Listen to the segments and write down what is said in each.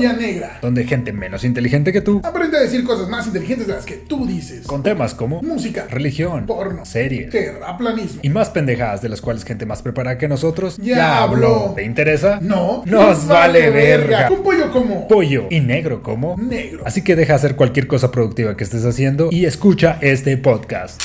Negra. donde gente menos inteligente que tú, Aprende a decir cosas más inteligentes de las que tú dices. con temas como música, religión, porno, series terraplanismo. y más pendejadas de las cuales gente más preparada que nosotros Ya habló. ¿Te interesa? No, Nos vale verga. Un pollo como Pollo y negro como negro. Así que deja hacer cualquier cosa productiva que estés haciendo y escucha este podcast.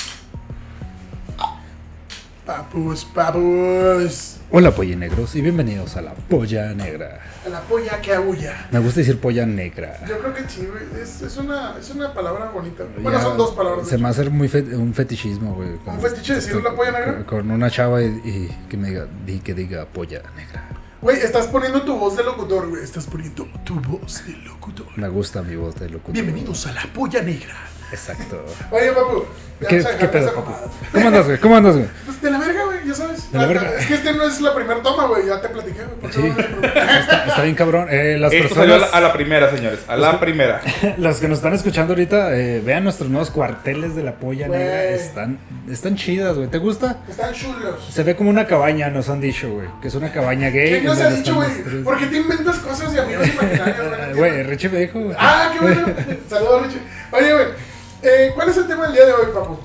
Papus, papus. Hola pollinegros y bienvenidos a la Polla Negra. A la polla que aúlla. Me gusta decir polla negra. Yo creo que sí, güey. Es, es, una, es una palabra bonita. Bueno, Ya son dos palabras. Se me hacer muy fe- un fetichismo, güey. ¿Un fetiche decir la polla negra? Con, con una chava y, y que me diga, di que diga polla negra. Güey, estás poniendo tu voz de locutor, güey. Estás poniendo tu voz de locutor. Me gusta mi voz de locutor. Bienvenidos a la polla negra. Exacto. Oye, papu. ¿Qué, pedo, papu? ¿Cómo andas, güey? ¿Cómo andas, güey? Pues de la verga, güey, ya sabes. De la verga. Es que este no es la primera toma, güey. Ya te platiqué, güey. ¿Por qué Sí. Está, está bien cabrón. Eh, las Esto salió a la, personas, a la primera, señores. A la primera. las que nos están escuchando ahorita, eh, vean nuestros nuevos cuarteles de la polla Güey. negra. Están, están chidas, güey. ¿Te gusta? Están chulos. Se ve como una cabaña, nos han dicho, güey. Que es una cabaña gay. ¿Quién nos ha dicho, güey? los tres. ¿Por qué te inventas cosas y amigos imaginarios, güey? Güey, Richie me dijo, güey. Ah, qué bueno. Saludos, Richie. Oye, güey. Eh, ¿Cuál es el tema del día de hoy, papu?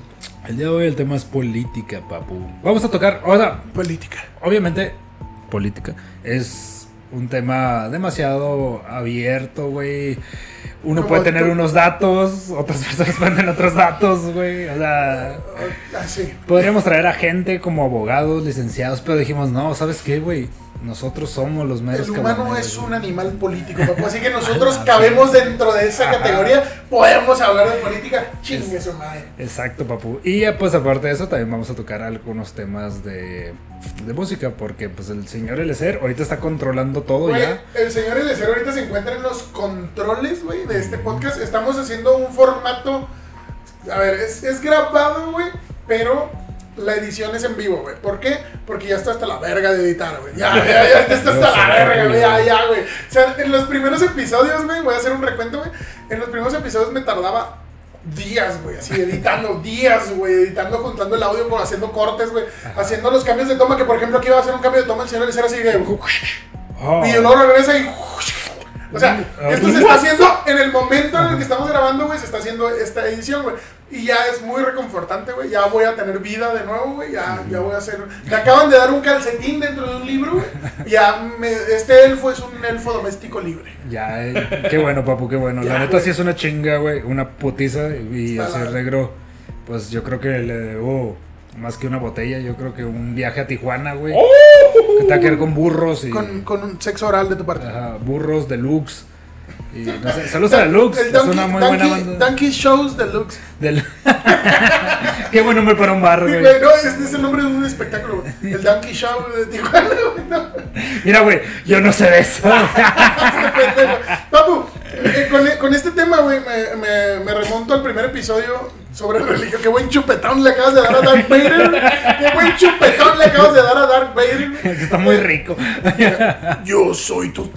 El día de hoy el tema es política, papu. Vamos a tocar, o sea, Política. obviamente, política es un tema demasiado abierto, güey. Uno Como puede tener tú- unos datos, otras personas pueden tener otros datos, güey. O sea, Ah, sí. podríamos traer a gente como abogados, licenciados, pero dijimos, no, ¿sabes qué, güey? Nosotros somos los meros El humano cabaneros, es un animal político, papu. Así que nosotros cabemos dentro de esa categoría. Podemos hablar de política. Chingue su madre. Exacto, papu. Y ya, pues aparte de eso, también vamos a tocar algunos temas de, de música, porque pues el señor Elecer ahorita está controlando todo ya. el señor Eliezer ahorita se encuentra en los controles, güey, de este podcast. Estamos haciendo un formato. A ver, es, es grabado, güey, pero la edición es en vivo, güey. ¿Por qué? Porque ya está hasta la verga de editar, güey. Ya, ya, ya está hasta la verga, güey. Ya, ya, güey. O sea, en los primeros episodios, güey, voy a hacer un recuento, güey. En los primeros episodios me tardaba días, güey, así editando, días, güey, editando, juntando el audio, por haciendo cortes, güey, haciendo los cambios de toma, que por ejemplo aquí iba a hacer un cambio de toma, el señor Eliezer así de... Oh. Y luego regresa y. O sea, esto se está haciendo en el momento en el que estamos grabando, güey. Se está haciendo esta edición, güey. Y ya es muy reconfortante, güey. Ya voy a tener vida de nuevo, güey. Ya, ya voy a hacer. Me acaban de dar un calcetín dentro de un libro, güey. Ya me, este elfo es un elfo doméstico libre. Ya, eh, qué bueno, papu, qué bueno. Ya, la neta güey. sí es una chinga, güey. Una putiza. Y Está ese pues yo creo que le debo más que una botella. Yo creo que un viaje a Tijuana, güey. Que te va a quedar con burros y. Con, con un sexo oral de tu parte. ajá, burros deluxe. Y no sé, saludos a. El Es Donkey, una muy buena banda. Donkey Shows Deluxe. Del... qué buen nombre para un bar, güey. güey, no, es, es el nombre de un espectáculo, güey. El Donkey Show de Tijuana, güey. No. Mira, güey, yo no sé de eso. pendejo. Papu, eh, con, con este tema, güey, me, me, me remonto al primer episodio sobre religión. Qué buen chupetón le acabas de dar a Darth Vader. Qué buen chupetón le acabas de dar a Darth Vader. Está muy rico. Yo soy tu.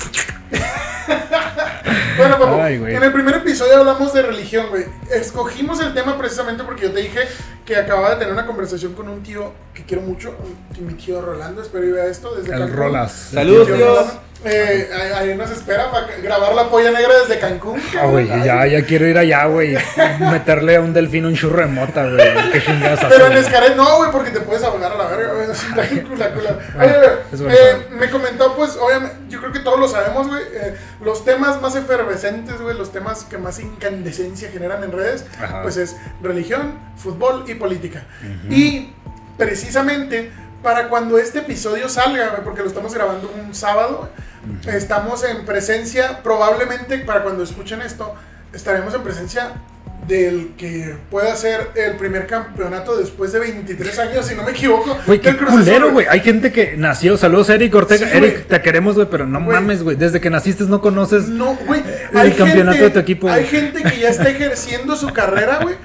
Bueno, papu, Ay, en el primer episodio hablamos de religión, güey. Escogimos el tema precisamente porque yo te dije que acababa de tener una conversación con un tío que quiero mucho, mi tío Rolando, espero vea esto desde El Cancún. Rolas. Saludos, Tío. Eh, ahí, ahí nos espera para grabar la polla negra desde Cancún. Ah, güey, ya, ya quiero ir allá, güey. Meterle a un delfín un churro de mota, güey. Qué chingadas Pero en. Escaret no, güey, porque te puedes ahogar a la verga, güey. Eh, me comentó, pues, obviamente, yo creo que todos lo sabemos, güey. eh, los temas más efervescentes, güey, los temas que más incandescencia generan en redes, Ajá. pues es religión, fútbol y política. Y precisamente para cuando este episodio salga, porque lo estamos grabando un sábado, estamos en presencia, probablemente para cuando escuchen esto, estaremos en presencia del que pueda ser el primer campeonato después de 23 años, si no me equivoco. Güey, qué culero, güey. Hay gente que nació. Saludos, Eric Ortega. Sí. Eric, te queremos, güey, pero no mames, güey. Desde que naciste no conoces. No. El hay campeonato gente- de tu equipo. Hay gente que ya está ejerciendo su carrera, güey.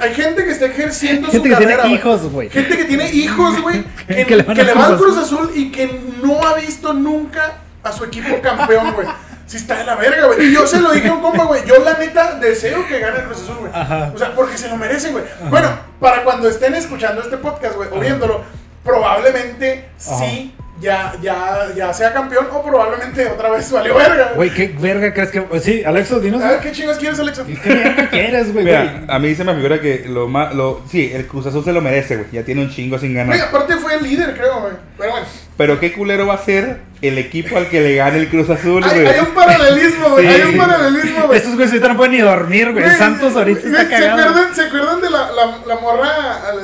Hay gente que está ejerciendo Gente su que tiene carrera. hijos, güey. Gente que tiene hijos, güey. Que, Que le van que le Cruz Azul y que no ha visto nunca a su equipo campeón, güey. Sí está de la verga, güey. Y yo se lo dije a un compa, güey. Yo la neta deseo que gane el Cruz Azul, güey. O sea, porque se lo merecen, güey. Bueno, para cuando estén escuchando este podcast, güey, o viéndolo, probablemente sí ya, ya, ya sea campeón o probablemente otra vez valió verga. Güey, ¿qué verga crees que.? Sí, Alexo, dinos. A ver, ¿qué chingas quieres, Alexa? ¿Qué verga quieres, güey? Mira, güey? a mí se me figura que lo más. Lo, sí, el Cruz Azul se lo merece, güey. Ya tiene un chingo sin Güey, ganar. aparte fue el líder, creo, güey. Pero bueno. Pero qué culero va a ser el equipo al que le gane el Cruz Azul, Hay, güey. hay un paralelismo, güey. Sí. Hay un paralelismo, güey. Estos güeyes ahorita no pueden ni dormir, güey. Santos ahorita está ¿Se cagado. acuerdan, ¿Se acuerdan de la, la, la morra?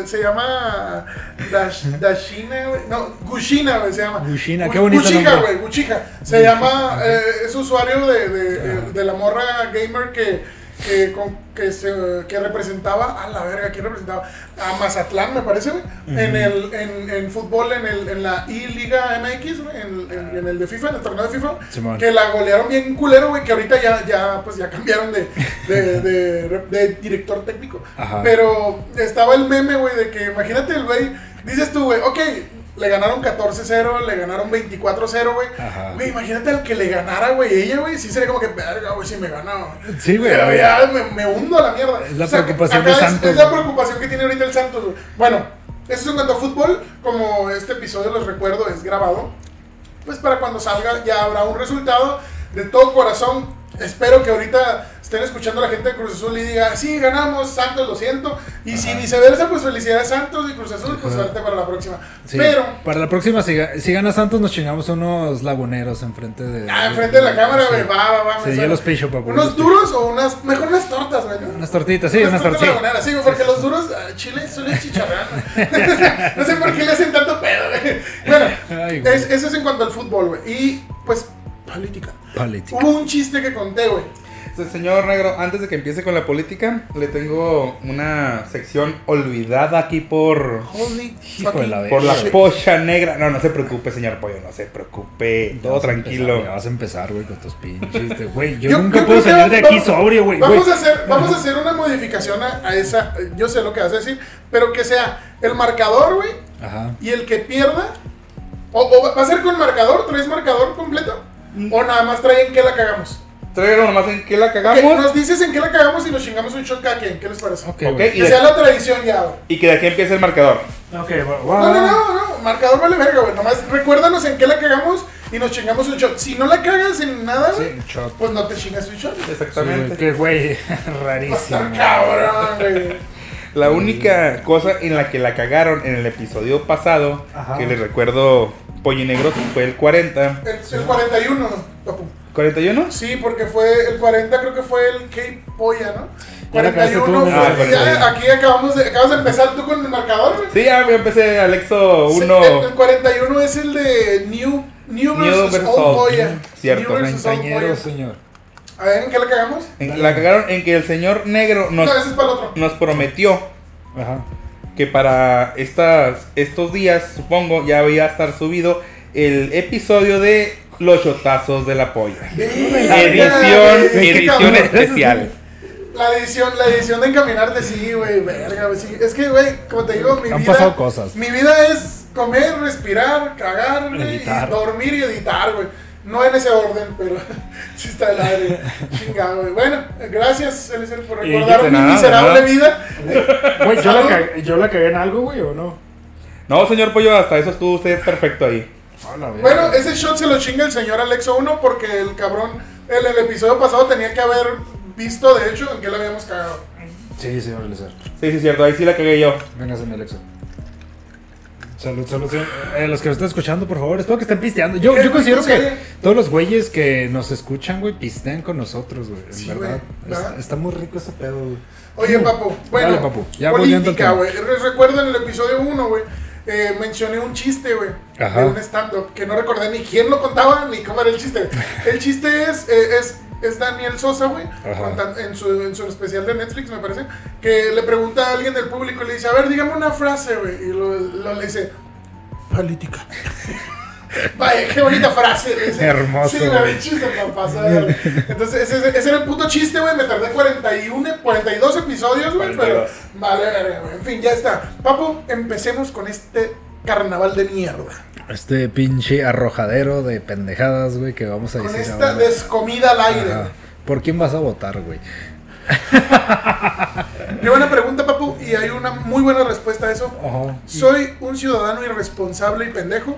Se llama. Dash, Dashina, güey. No, Gushina, güey, se llama. Gushina, Gu- qué bonito Guchija, nombre. güey, Guchija. Se llama. eh, es usuario de, de, de la morra gamer que. Que, con- que, se, que representaba a la verga, ¿quién representaba? A Mazatlán, me parece, güey. En el en, en fútbol, en, el, en la I-Liga MX, güey, en, en- en el de FIFA, en el torneo de FIFA. Simón. Que la golearon bien culero, güey, que ahorita ya, ya, pues ya cambiaron de, de, de- de director técnico. Ajá. Pero estaba el meme, güey, de que imagínate el güey, dices tú, güey, ok, le ganaron 14-0, le ganaron 24-0, güey. Güey, imagínate al que le ganara, güey, ella, güey, sí sería como que, verga, güey, si me gana. güey". Sí, güey. Ya me, me hundo a la mierda. Es la preocupación acá de es- Santos, Es la güey. preocupación que tiene ahorita el Santos, güey. Bueno, eso es en cuanto a fútbol, como este episodio, los recuerdo, es grabado pues para cuando salga ya habrá un resultado de todo corazón. Espero que ahorita estén escuchando a la gente de Cruz Azul y diga, sí, ganamos, Santos, lo siento. Y si viceversa, pues felicidades Santos y Cruz Azul, pues suerte para la próxima. Sí, Pero, para la próxima, si, si gana Santos, nos chingamos unos laguneros enfrente de. ah, enfrente de la cámara, güey, Sí. va, va, va. Sí, yo los picho. ¿Unos duros o unas, mejor unas tortas, güey? Unas tortitas, sí, unas tortas tortitas. laguneras, sí, porque los duros, ah, chile, suele chicharrán. no sé por qué le hacen tanto pedo, güey. Bueno, Ay, güey. es- eso es en cuanto al fútbol, güey. Y, pues, política. Política. Hubo un chiste que conté, güey. Señor Negro, antes de que empiece con la política, le tengo una sección olvidada aquí por, Holy Hijo de la por la pocha negra. No, no se preocupe, señor Pollo, no se preocupe. Ya Todo vas tranquilo. empezar, ya vas a empezar, güey, con tus pinches. de- Güey, yo, Yo- nunca yo puedo salir de aquí vamos- sobrio, güey. Vamos güey. a hacer, vamos a hacer una modificación a, a esa. Yo sé lo que vas a decir, pero que sea el marcador, güey, Ajá. y el que pierda. O, o va a ser con marcador, traes marcador completo. O nada más traen que la cagamos. Tráigalo nomás en qué la cagamos. nos dices en qué la cagamos y nos chingamos un shot cada quien. ¿Qué les parece? Ok, Ok, güey. y Que de, sea la tradición ya, güey. y que de aquí empiece el marcador. Ok, güey. No, no, no, no, marcador vale verga, güey. Nomás recuérdanos en qué la cagamos y nos chingamos un shot. Si no la cagas en nada, güey, Sí, un shot. pues no te chingas un shot. Exactamente. Que güey, rarísimo. cabrón, güey. La única cosa en la que la cagaron en el episodio pasado, Ajá. que les recuerdo Pollo Negro, fue el 40. El, el 41, papu. ¿41? Sí, porque fue el 40, creo que fue el Cape Polla, ¿no? Ya la cagaste tú, 41. ¿no? Ah, fue- ya, 41. aquí acabamos de, acabas de empezar tú con el marcador. Sí, ya yo empecé Alexo Sí, 1. el, el 41 es el de New, New New versus versus Old. Polla. Cierto, New versus Old Treintañero, Polla. señor. A ver, ¿en qué la cagamos? En- La cagaron en que el señor negro nos, No, ese es para el otro. nos prometió Ajá. que para estas, estos días, supongo, ya iba a estar subido el episodio de Los Chotazos de la Polla. Edición, edición especial. La edición, la edición de encaminarte, sí, güey, verga, güey, sí. Es que, güey, como te digo, mi Han vida. pasado cosas. Mi vida es comer, respirar, cagar, güey, Editar. y dormir y editar, güey. No en ese orden, pero sí está el aire. Chingado, güey. Bueno, gracias, Eliezer, por Y recordar de mi nada, miserable nada. vida. Güey, yo, la Salud. cagué, yo la cagué en algo, güey, o no. No, señor Pollo, hasta eso estuvo usted perfecto ahí. Bueno, ese shot se lo chinga el señor Alexo 1 porque el cabrón, en el episodio pasado tenía que haber visto, de hecho, en qué le habíamos cagado. Sí, señor Eliezer. Sí, sí, cierto, ahí sí la cagué yo. Véngase, mi Alexa. Salud, salud. señor. Eh, los que nos están escuchando, por favor, espero que estén pisteando. Yo, Qué yo considero que todos los güeyes que nos escuchan, güey, pistean con nosotros, güey. En Sí, verdad. güey, Está, ¿verdad? está muy rico ese pedo, güey. Oye, papu, bueno, Dale, papu, ya volviendo al política, tema. güey. Re- Recuerdo en el episodio 1, güey, eh, mencioné un chiste, güey, de un stand-up que no recordé ni quién lo contaba ni cómo era el chiste. El chiste es, eh, es, es Daniel Sosa, güey, en su, en su especial de Netflix, me parece, que le pregunta a alguien del público y le dice, a ver, dígame una frase, güey, y lo, lo- le dice, política. Vaya, qué bonita frase. dice. Hermoso, Sí, güey. chiste para pasar. Entonces, ese, ese era el puto chiste, güey. Me tardé 41, 42 episodios, güey. Pero 42. vale, güey. En fin, ya está. Papu, empecemos con este carnaval de mierda. Este pinche arrojadero de pendejadas, güey, que vamos a Con decir esta ahora. descomida al aire. Ajá. ¿Por quién vas a votar, güey? Qué buena pregunta, Papu. Y hay una muy buena respuesta a eso. Ajá. Soy un ciudadano irresponsable y pendejo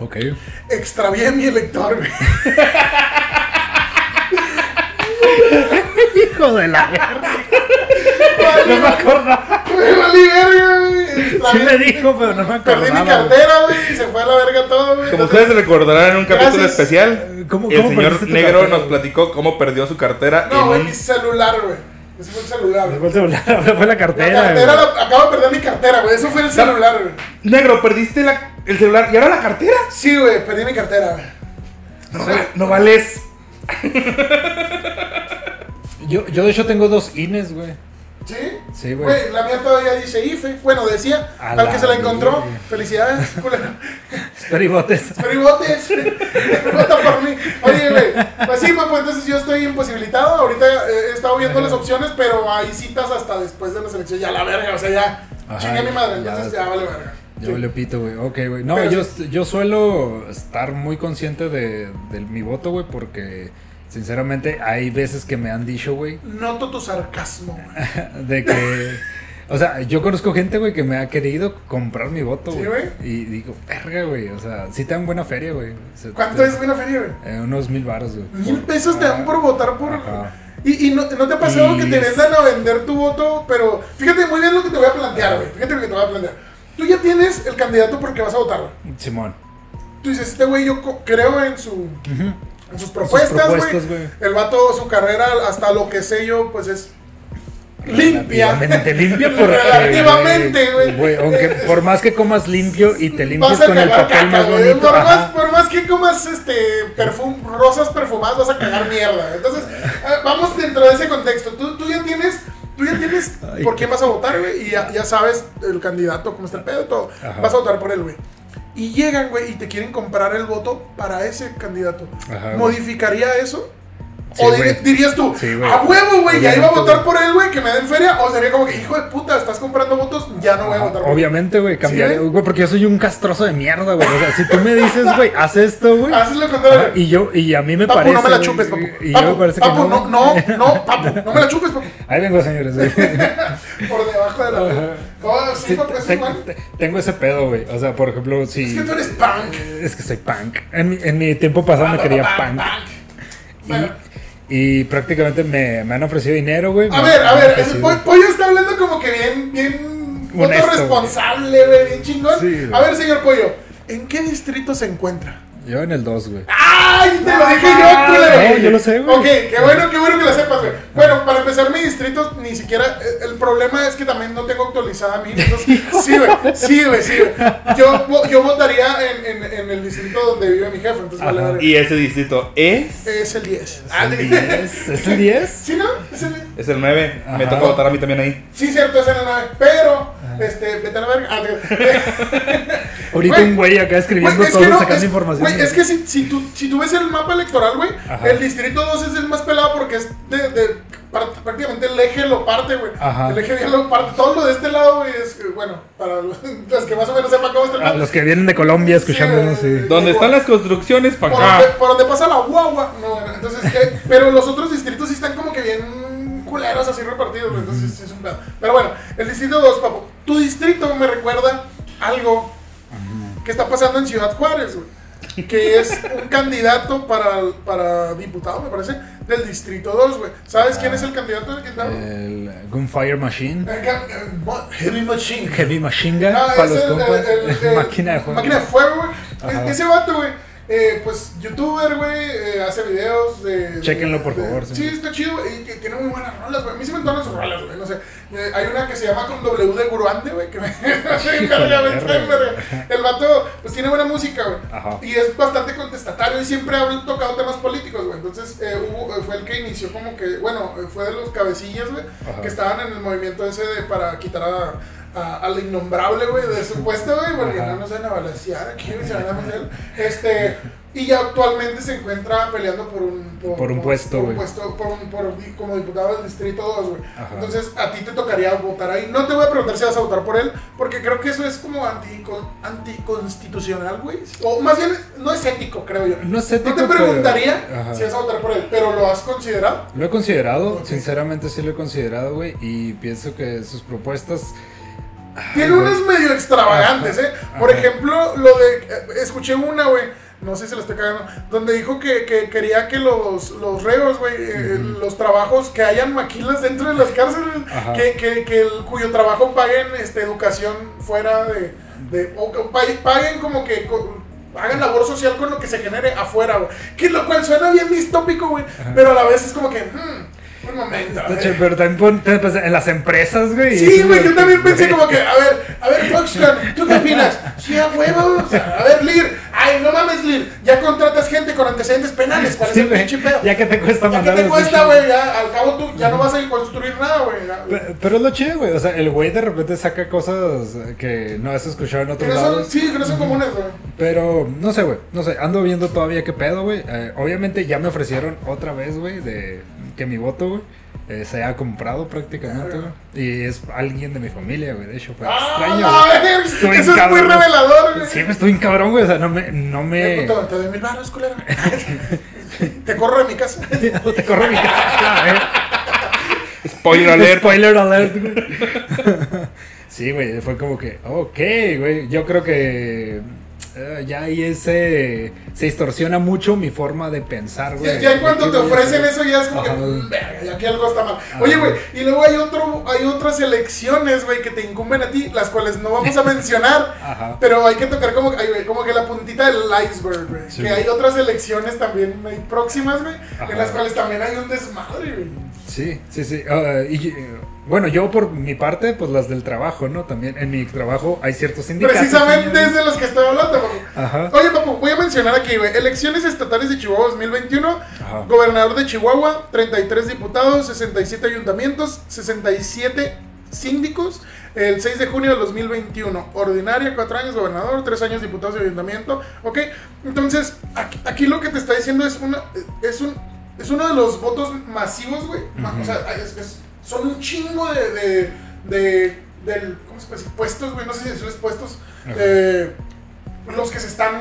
Ok. Extravié mi elector, güey. Hijo de la verga. No me acordaba. Me valí verga, güey. Sí Extravié- me dijo, pero no me acordaba. Perdí mi cartera, güey, y se fue a la verga todo, güey. Como ustedes recordarán en un capítulo Gracias. especial, ¿Cómo- el cómo señor perdiste tu negro cartera, nos güey? platicó cómo perdió su cartera No, en güey, un... mi celular, güey. Ese fue el celular, Fue güey. el celular, ahora fue la La cartera. la- acabo de perder mi cartera, güey. Eso fue el celular, güey. Negro, perdiste la- el celular y ahora la cartera. Sí, güey, perdí mi cartera, güey. No, vale- no vales. Yo, yo de hecho tengo dos INES, güey. ¿Sí? Sí, güey. la mía todavía dice IFE. Bueno, decía, A al que se la encontró. Felicidades, culero. Peribotes. Pero y votes. Vota por mí. Oye, güey. Pues sí, pues entonces yo estoy imposibilitado. Ahorita eh, he estado viendo las opciones, pero hay citas hasta después de la selección. Ya la verga, o sea, ya. Ajá, Chingue a mi madre, entonces ya, vale verga. Sí. valió pito, güey. Ok, güey. No, Pero yo, sí. yo suelo estar muy consciente de, de mi voto, güey, porque sinceramente hay veces que me han dicho, güey, Noto tu sarcasmo. güey. de que... O sea, yo conozco gente, güey, que me ha querido comprar mi voto, Sí, güey. güey. y digo, verga, güey. O sea, sí te dan buena feria, güey. O sea, ¿Cuánto te- es buena feria, güey? eh, unos mil baros, güey. Mil pesos te dan por votar por. Ajá. Y, y no, no te ha pasado Y que te vendan a vender tu voto, pero fíjate muy bien lo que te voy a plantear, güey. Fíjate lo que te voy a plantear. Tú ya tienes el candidato por el que vas a votar, güey. Simón. Tú dices, este güey yo creo en su en sus propuestas, güey. El vato, su carrera, hasta lo que sé yo, pues es limpia. Relativamente limpia porque, Relativamente, güey. Aunque por más que comas limpio y te limpies con el papel caca, más bonito. Por más, por más que comas este perfum, rosas perfumadas, vas a cagar mierda. Entonces, eh, vamos dentro de ese contexto. Tú, tú ya tienes. Tú ya tienes Ay, por quién vas a votar, güey. Y ya, ya sabes el candidato, cómo está el pedo, todo. Ajá. Vas a votar por él, güey. Y llegan, güey, y te quieren comprar el voto para ese candidato. Ajá. ¿Modificaría eso? Sí, o dirías tú, Sí, a huevo, güey, ya iba a votar por él, güey, que me den feria. O sería como que, hijo de puta, estás comprando votos, ya no voy a votar por él. Obviamente, güey, cambiaría, ¿Sí, güey? porque yo soy un castroso de mierda, güey. O sea, si tú me dices, güey, haz esto, güey. Haces lo contrario. Y yo, y a mí me Papu, parece. no me la chupes, papu. Y papu, yo me parece papu, que no, no, no, papu, no me la chupes, papu. Ahí vengo, señores. Por debajo de la. Oh, sí, papu, bueno. te- tengo ese pedo, güey. O sea, por ejemplo, si. Es que tú eres punk. Es que soy punk. En mi, en mi tiempo pasado me quería punk. Bueno, Y, prácticamente me, me han ofrecido dinero, güey. a ver, a ver, el po- pollo está hablando como que bien, bien. Honesto, responsable, güey, bien chingón. Sí, a ver, señor pollo, ¿en qué distrito se encuentra? Yo en el 2, güey. ¡Ay! Te lo dije yo, culero. No, yo lo sé, güey. Ok, qué bueno, qué bueno que lo sepas, güey. Bueno, para empezar, mi distrito ni siquiera. eh, El problema es que también no tengo actualizada mi. Entonces, sí, güey. Sí, güey, sí, güey. Yo, yo votaría en, en, en el distrito donde vive mi jefe. Entonces, vale, vale. Y ese distrito es... Es el 10. Ah, ¿Es el 10? ¿Es el 10? ¿Sí, no? Es el 10. Es el 9. Me toca votar a mí también ahí. Sí, cierto, es el 9. Pero, este, vete a la verga. Ah, te- Ahorita Güey, un güey acá escribiendo Güey, es todo, no, sacando es, información. güey, es que si, si, tú, si tú ves el mapa electoral, güey, el distrito 2 es el más pelado porque es de, de- prácticamente el eje lo parte, güey. Ajá. El eje bien lo parte. Todo lo de este lado, güey, es, bueno, para los, los que más o menos sepan cómo está el A mapa. los que vienen de Colombia escuchándonos, Sí, sí. Donde están las construcciones, por, para donde, acá. por donde pasa la guagua. No, entonces, eh, pero los otros distritos sí están como que bien culeros así repartidos, güey, entonces sí es un pedo. Pero bueno, el distrito 2, papo. Tu distrito me recuerda algo que está pasando en Ciudad Juárez, güey. Que es un candidato para, para diputado, me parece, del distrito 2, güey. ¿Sabes quién es el candidato del candidato? El Gunfire Machine. El el mo- Heavy Machine. Heavy Machine Gun. No, para es los el, compas. Máquina de fuego. Máquina de fuego, güey. E- Ese vato, güey. Eh, pues youtuber, güey, eh, hace videos de... Chéquenlo, de- por de- favor, Sí, sí. está chido y que tiene muy buenas rolas, güey. A mí se me entonan sus rolas, güey, no sé. Eh, hay una que se llama con W de Guruante, güey, que me... El vato, pues tiene buena música, güey. Ajá. Y es bastante contestatario y siempre ha tocado temas políticos, güey. Entonces, eh, hubo- eh, fue el que inició como que, bueno, fue de los cabecillas, güey, que estaban en el movimiento ese de para quitar a, a- al innombrable, güey, de su puesto, güey, porque Ajá. no nos van a balancear aquí, se van a meter. Este, y ya actualmente se encuentra peleando por un, Por un puesto, por un güey. puesto, por un- por como diputado del distrito 2, güey. Entonces, a ti te tocaría votar ahí. No te voy a preguntar si vas a votar por él, porque creo que eso es como anti, anticonstitucional, güey. O más bien, no es ético, creo yo. No es ético, No te preguntaría si vas a votar por él, pero lo has considerado. Lo he considerado, sinceramente sí lo he considerado, güey, y pienso que sus propuestas Tiene unas medio extravagantes, ¿eh? Por ejemplo, lo de. eh, Escuché una, güey. No sé si la estoy cagando. Donde dijo que, que quería que los, los reos, güey, eh, los trabajos, que hayan maquilas dentro de las cárceles, que, que, que el- cuyo trabajo paguen este, educación fuera de. de o paguen como que. co- Hagan labor social con lo que se genere afuera, güey. Que lo cual suena bien distópico, güey. Pero a la vez es como que. hmm, un momento. ver. Tacho, Pero también en las empresas, güey. Sí, güey, yo también pensé como que, a ver, a ver, Foxconn, ¿tú qué opinas? Sí, a huevo, o sea, a ver, Lir, ay, no mames, Lir, ya contratas gente con antecedentes penales, ¿cuál es Sí, el güey. pinche pedo? Ya que te cuesta ¿Ya qué mandar te el cuesta, güey? Ya, al cabo tú ya no vas a construir nada, güey. ya. Pe- Pero es lo chido, güey. O sea, el güey de repente saca cosas que no has escuchado en Que otros no son, lados. sí, que no son comunes, güey. Pero no sé, güey. No sé, ando viendo todavía qué pedo, güey. Eh, obviamente ya me ofrecieron otra vez, güey, de que mi voto, güey, eh, se ha comprado prácticamente, güey. Y es alguien de mi familia, güey. De hecho, fue ¡Ah, extraño, güey. Estoy Eso es muy revelador, güey. Sí, me estoy en cabrón, güey. O sea, no me. No Eh, me... puto, te doy mil baros, culero. Te corro de mi casa. No te corro mi casa, güey. Spoiler alert. Spoiler alert, güey. sí, güey, fue como que, ok, güey. Yo creo que eh, ya ahí ese, se distorsiona mucho mi forma de pensar, güey. Ya, ya en cuanto ¿Qué te ofrecen eso ya es como que, Ajá. "Mm, verga, ya aquí algo está mal. Oye, güey, y luego hay otro, hay otras elecciones, güey, que te incumben a ti, las cuales no vamos a mencionar, Ajá. pero hay que tocar como, ay, como que la puntita del iceberg, güey. Sí, que hay otras elecciones también hay próximas, güey, en las cuales también hay un desmadre, güey. Sí, sí, sí. Ah, y, eh, bueno, yo por mi parte, pues las del trabajo, ¿no? También en mi trabajo hay ciertos sindicatos. Precisamente es de los que estoy hablando, papu. Ajá. Oye, papu, voy a mencionar aquí, güey. Elecciones estatales de Chihuahua 2021. Ajá. Gobernador de Chihuahua, 33 diputados, 67 ayuntamientos, 67 síndicos. El 6 de junio de 2021. Ordinaria, 4 años gobernador, 3 años diputados de ayuntamiento. Ok, entonces aquí, aquí lo que te está diciendo es, una, es, un, es uno de los votos masivos, güey. O sea, es- es- son un chingo de... de, de del, ¿Cómo se puede decir? Puestos, güey. No sé si decirles puestos. Eh, los que se están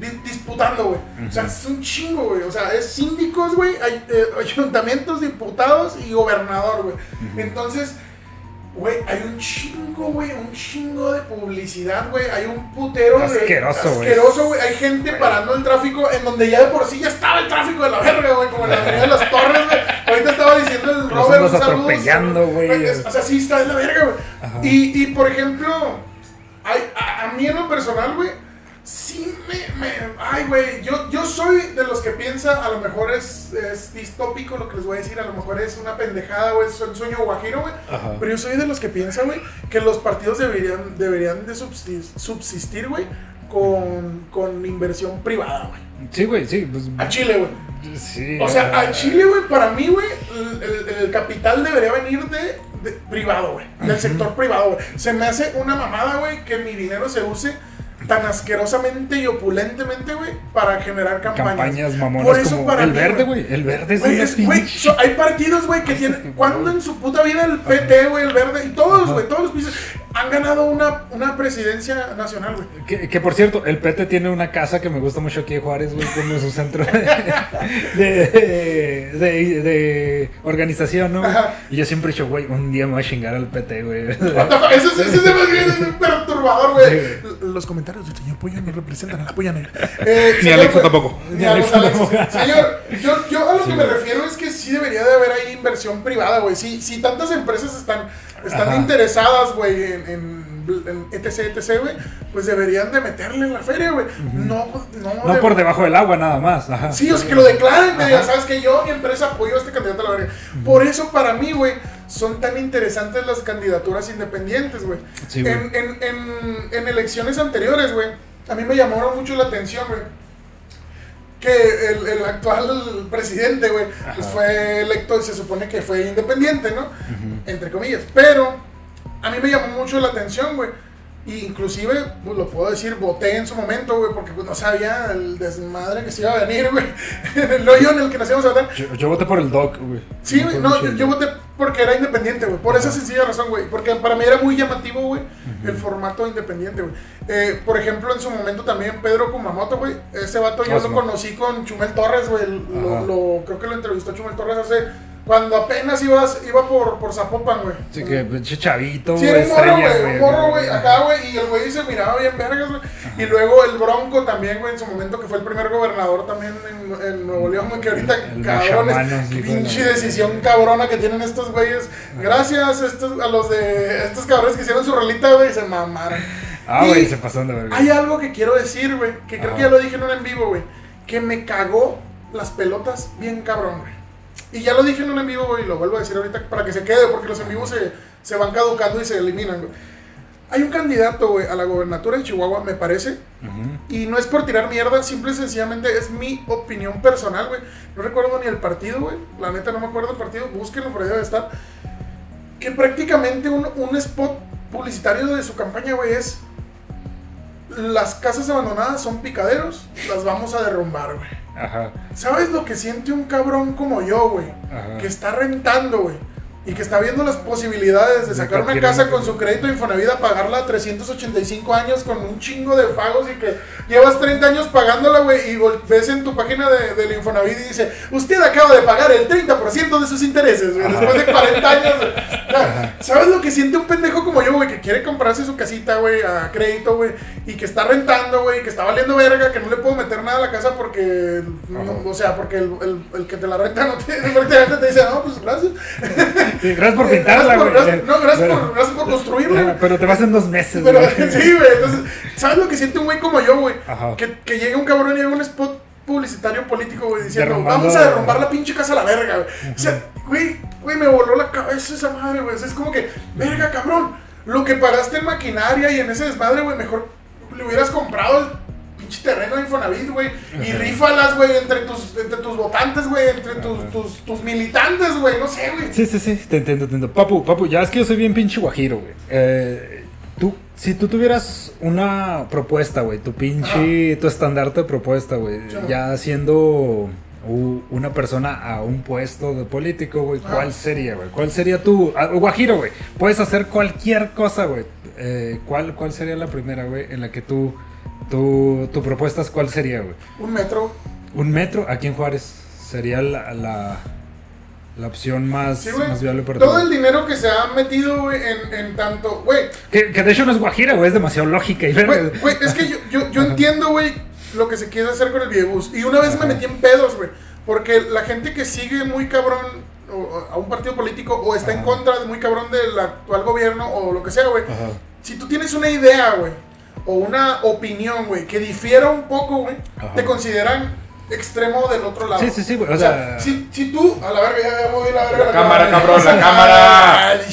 di- disputando, güey. O sea, es un chingo, güey. O sea, es síndicos, güey, ay- eh, ayuntamientos, diputados y gobernador, güey. Entonces, güey, hay un chingo, güey, un chingo de publicidad, güey. Hay un putero de. Asqueroso, güey. Asqueroso, güey. Hay gente parando el tráfico en donde ya de por sí ya estaba el tráfico de la verga, güey. Como en la avenida de las Torres, güey. Ahorita estaba diciendo el Robert. saludo, atropellando, güey. O sea, sí está de la verga, güey. Y, y por ejemplo, ay, a, a mí en lo personal, güey, sí me, me- ay, güey, yo, yo soy de los que piensa, a lo mejor es, es distópico lo que les voy a decir, a lo mejor es una pendejada, güey, es un sueño guajiro, güey, pero yo soy de los que piensa, güey, que los partidos deberían, deberían de subsistir, güey, con, con inversión privada, güey. Sí, güey, sí. Pues, A Chile, güey. sí. O sea, a Chile, güey, para mí, güey, el, el- el capital debería venir de, de privado, güey. Del sector privado, güey. Se me hace una mamada, güey, que mi dinero se use tan asquerosamente y opulentemente, güey, para generar campañas. Campañas mamonas Por eso como para el mí, verde, güey. El verde es Güey, una es- güey, pinche- so- hay partidos, güey, que tienen. ¿Cuándo en su puta vida el PT, güey, el verde? Y todos, güey, todos los países han ganado una, una presidencia nacional, güey. Que, que, por cierto, el PT tiene una casa que me gusta mucho aquí en Juárez, güey, como su centro de, de, de- de organización, ¿no? Ajá. Y yo siempre he dicho, güey, un día me voy a chingar al PT, güey. Eso, es- eso es perturbador, güey. Los comentarios del señor Pollo no representan a la polla negra. Eh, Ni señor, Alexa tampoco. Ni Alexa tampoco. Señor, yo, yo a lo que me refiero es que sí debería de haber ahí inversión privada, güey. Si, si tantas empresas están, están Ajá. interesadas, güey, en, en, etc, etc, güey, pues deberían de meterle en la feria, güey. No, no, No de- por debajo del agua, nada más. Ajá. Sí, o sea, que lo declaren, digan, sabes que yo, mi empresa apoyó a este candidato a la verga. Por eso, para mí, güey, son tan interesantes las candidaturas independientes, güey. Sí, güey. en, en, en, en elecciones anteriores, güey, a mí me llamaron mucho la atención, güey. Que el, el actual presidente, güey, pues fue electo y se supone que fue independiente, ¿no? Entre comillas. Pero a mí me llamó mucho la atención, güey. Inclusive, pues, lo puedo decir, voté en su momento, güey, porque pues, no sabía el desmadre que se iba a venir, güey. el hoyo en el que nos íbamos a votar. Yo, yo voté por el DOC, güey. Sí, güey, no, yo, voté porque era independiente, güey. Por esa sencilla razón, güey. Porque para mí era muy llamativo, güey, el formato independiente, güey. Eh, por ejemplo, en su momento también Pedro Kumamoto, güey. Ese vato yo lo conocí con Chumel Torres, güey. Lo- creo que lo entrevistó Chumel Torres hace Cuando apenas ibas, iba por, por Zapopan, güey. Sí, que pinche chavito, Sí, güey, era un morro, güey, un morro, güey, acá, güey, y el güey se miraba bien vergas, güey. Y luego el Bronco también, güey, en su momento que fue el primer gobernador también en, en Nuevo León, güey, que ahorita, El cabrones, de pinche decisión cabrona que tienen estos güeyes. Gracias a estos, a los de, estos cabrones que hicieron su rolita, güey, se mamaron. Ah, güey, se pasaron de verga. Hay algo que quiero decir, güey, que creo que ya lo dije en un en vivo, güey, que me cagó las pelotas bien cabrón, güey. Y ya lo dije en un en vivo, güey, y lo vuelvo a decir ahorita para que se quede, porque los en vivos se, se van caducando y se eliminan, güey. Hay un candidato, güey, a la gobernatura de Chihuahua, me parece, Ujú. y no es por tirar mierda, simple y sencillamente es mi opinión personal, güey. No recuerdo ni el partido, güey. La neta no me acuerdo el partido, búsquenlo, por ahí debe estar. Que prácticamente un, un spot publicitario de su campaña, güey, es... Las casas abandonadas son picaderos, las vamos a derrumbar, güey. Ajá, ¿Sabes lo que siente un cabrón como yo, güey? ajá. Que está rentando, güey. Y que está viendo las posibilidades de sacar una casa con su crédito Infonavit a pagarla a 385 años con un chingo de pagos y que llevas 30 años pagándola, güey, y ves en tu página de, del Infonavit y dice, usted acaba de pagar el 30% de sus intereses, güey, después de 40 años. güey". O sea, ¿Sabes lo que siente un pendejo como yo, güey, que quiere comprarse su casita, güey, a crédito, güey, y que está rentando, güey, que está valiendo verga, que no le puedo meter nada a la casa porque, no- o sea, porque el, el- el que te la renta no te, prácticamente te dice, no, pues gracias. Sí, gracias por pintarla, güey. no, gracias Pero- por, gracias por construirla. Pero te vas en dos meses, Pero, güey. sí, güey. Entonces, ¿sabes lo que siente un güey como yo, güey? Ajá. Que, que llega un cabrón y haga un spot publicitario político, güey, diciendo, Derrumbando- vamos a derrumbar la pinche casa a la verga, güey. O sea, güey, güey, me voló la cabeza esa madre, güey. O sea, es como que, verga, cabrón, lo que pagaste en maquinaria y en ese desmadre, güey, mejor le hubieras comprado el pinche terreno de Infonavit, güey. Y rífalas, güey, entre tus, entre tus votantes, güey, entre tus, tus, tus militantes, güey, no sé, güey. Sí, sí, sí, te entiendo, te entiendo. Papu, papu, ya es que yo soy bien pinche guajiro, güey. Eh, tú, si tú tuvieras una propuesta, güey, tu pinche, tu estandarte de propuesta, güey, ya siendo una persona a un puesto de político, güey, ¿cuál Ah. sería, güey? ¿Cuál sería tu, ah, guajiro, güey? Puedes hacer cualquier cosa, güey. Eh, ¿cuál, ¿Cuál sería la primera, güey, en la que tú, tu, tu propuesta es cuál sería, güey? Un metro. Un metro aquí en Juárez sería la, la, la opción más, Sí, más viable para Todo ti. el dinero que se ha metido, güey, en, en tanto, güey. Que, que de hecho no es guajira, güey, es demasiado lógica. Y Güey, güey, es que yo, yo, yo entiendo, güey, lo que se quiere hacer con el videobús. Y una vez me metí en pedos, güey. Porque la gente que sigue muy cabrón a un partido político o está en contra de muy cabrón del actual gobierno o lo que sea, güey. Ajá. Si tú tienes una idea, güey, o una opinión, güey, que difiera un poco, güey, te consideran extremo del otro lado. Sí, sí, sí, güey, o O sea- sea, si, si tú, a la verga, ya, ya moví la verga. La cámara, cabrón, la cámara.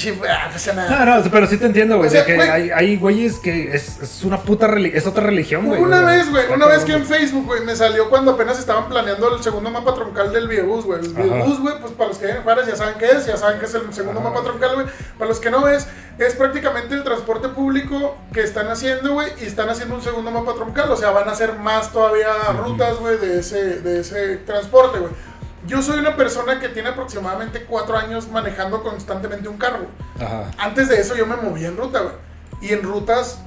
Ah, no. No, pero sí te entiendo, güey. O sea, que güey. hay, hay güeyes que es, es una puta religión, es otra religión, güey. Una vez, güey, una vez que en Facebook, güey, me salió cuando apenas estaban planeando el segundo mapa troncal del Viebus, güey. El. Viebus, güey, pues para los que vienen en Juárez ya saben qué es, ya saben que es el segundo Ajá. mapa troncal, güey. Para los que no es, es prácticamente el transporte público que están haciendo, güey, y están haciendo un segundo mapa troncal. O sea, van a hacer más todavía rutas, güey, de ese, de ese transporte, güey. Yo soy una persona que tiene aproximadamente cuatro años manejando constantemente un carro. Ajá. Antes de eso yo me movía en ruta, güey. Y en rutas,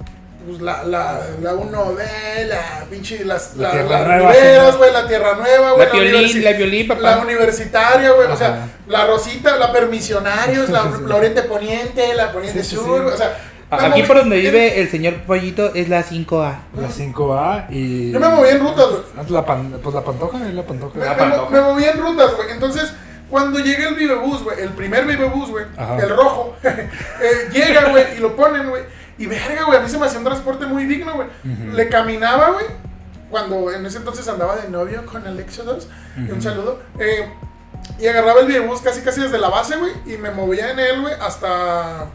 pues la, la, la 1B, la pinche, las, La la, Tierra las Nueva, riberas, güey, la Tierra Nueva, güey. La violín, la violín, la papá. universitaria, güey. O sea, la Rosita, la Permisionarios, la, Sí, sí. la Oriente Poniente, la Poniente Sí, Sur, sí. güey, O sea, Aquí por donde en- vive el señor Pollito es la 5A. La 5A y. Yo me moví en rutas, güey. La pan, pues la pantoja, es la pantoja. Me, La pantoja. me moví en rutas, güey. Entonces, cuando llega el Vivebus, güey, el primer Vivebus, güey, el rojo, eh, llega, güey, y lo ponen, güey. Y verga, güey, a mí se me hacía un transporte muy digno, güey. Le caminaba, güey, cuando en ese entonces andaba de novio con el Exodus. y Ujú. Un saludo. eh, y agarraba el Vivebus casi casi desde la base, güey, y me movía en él, güey, hasta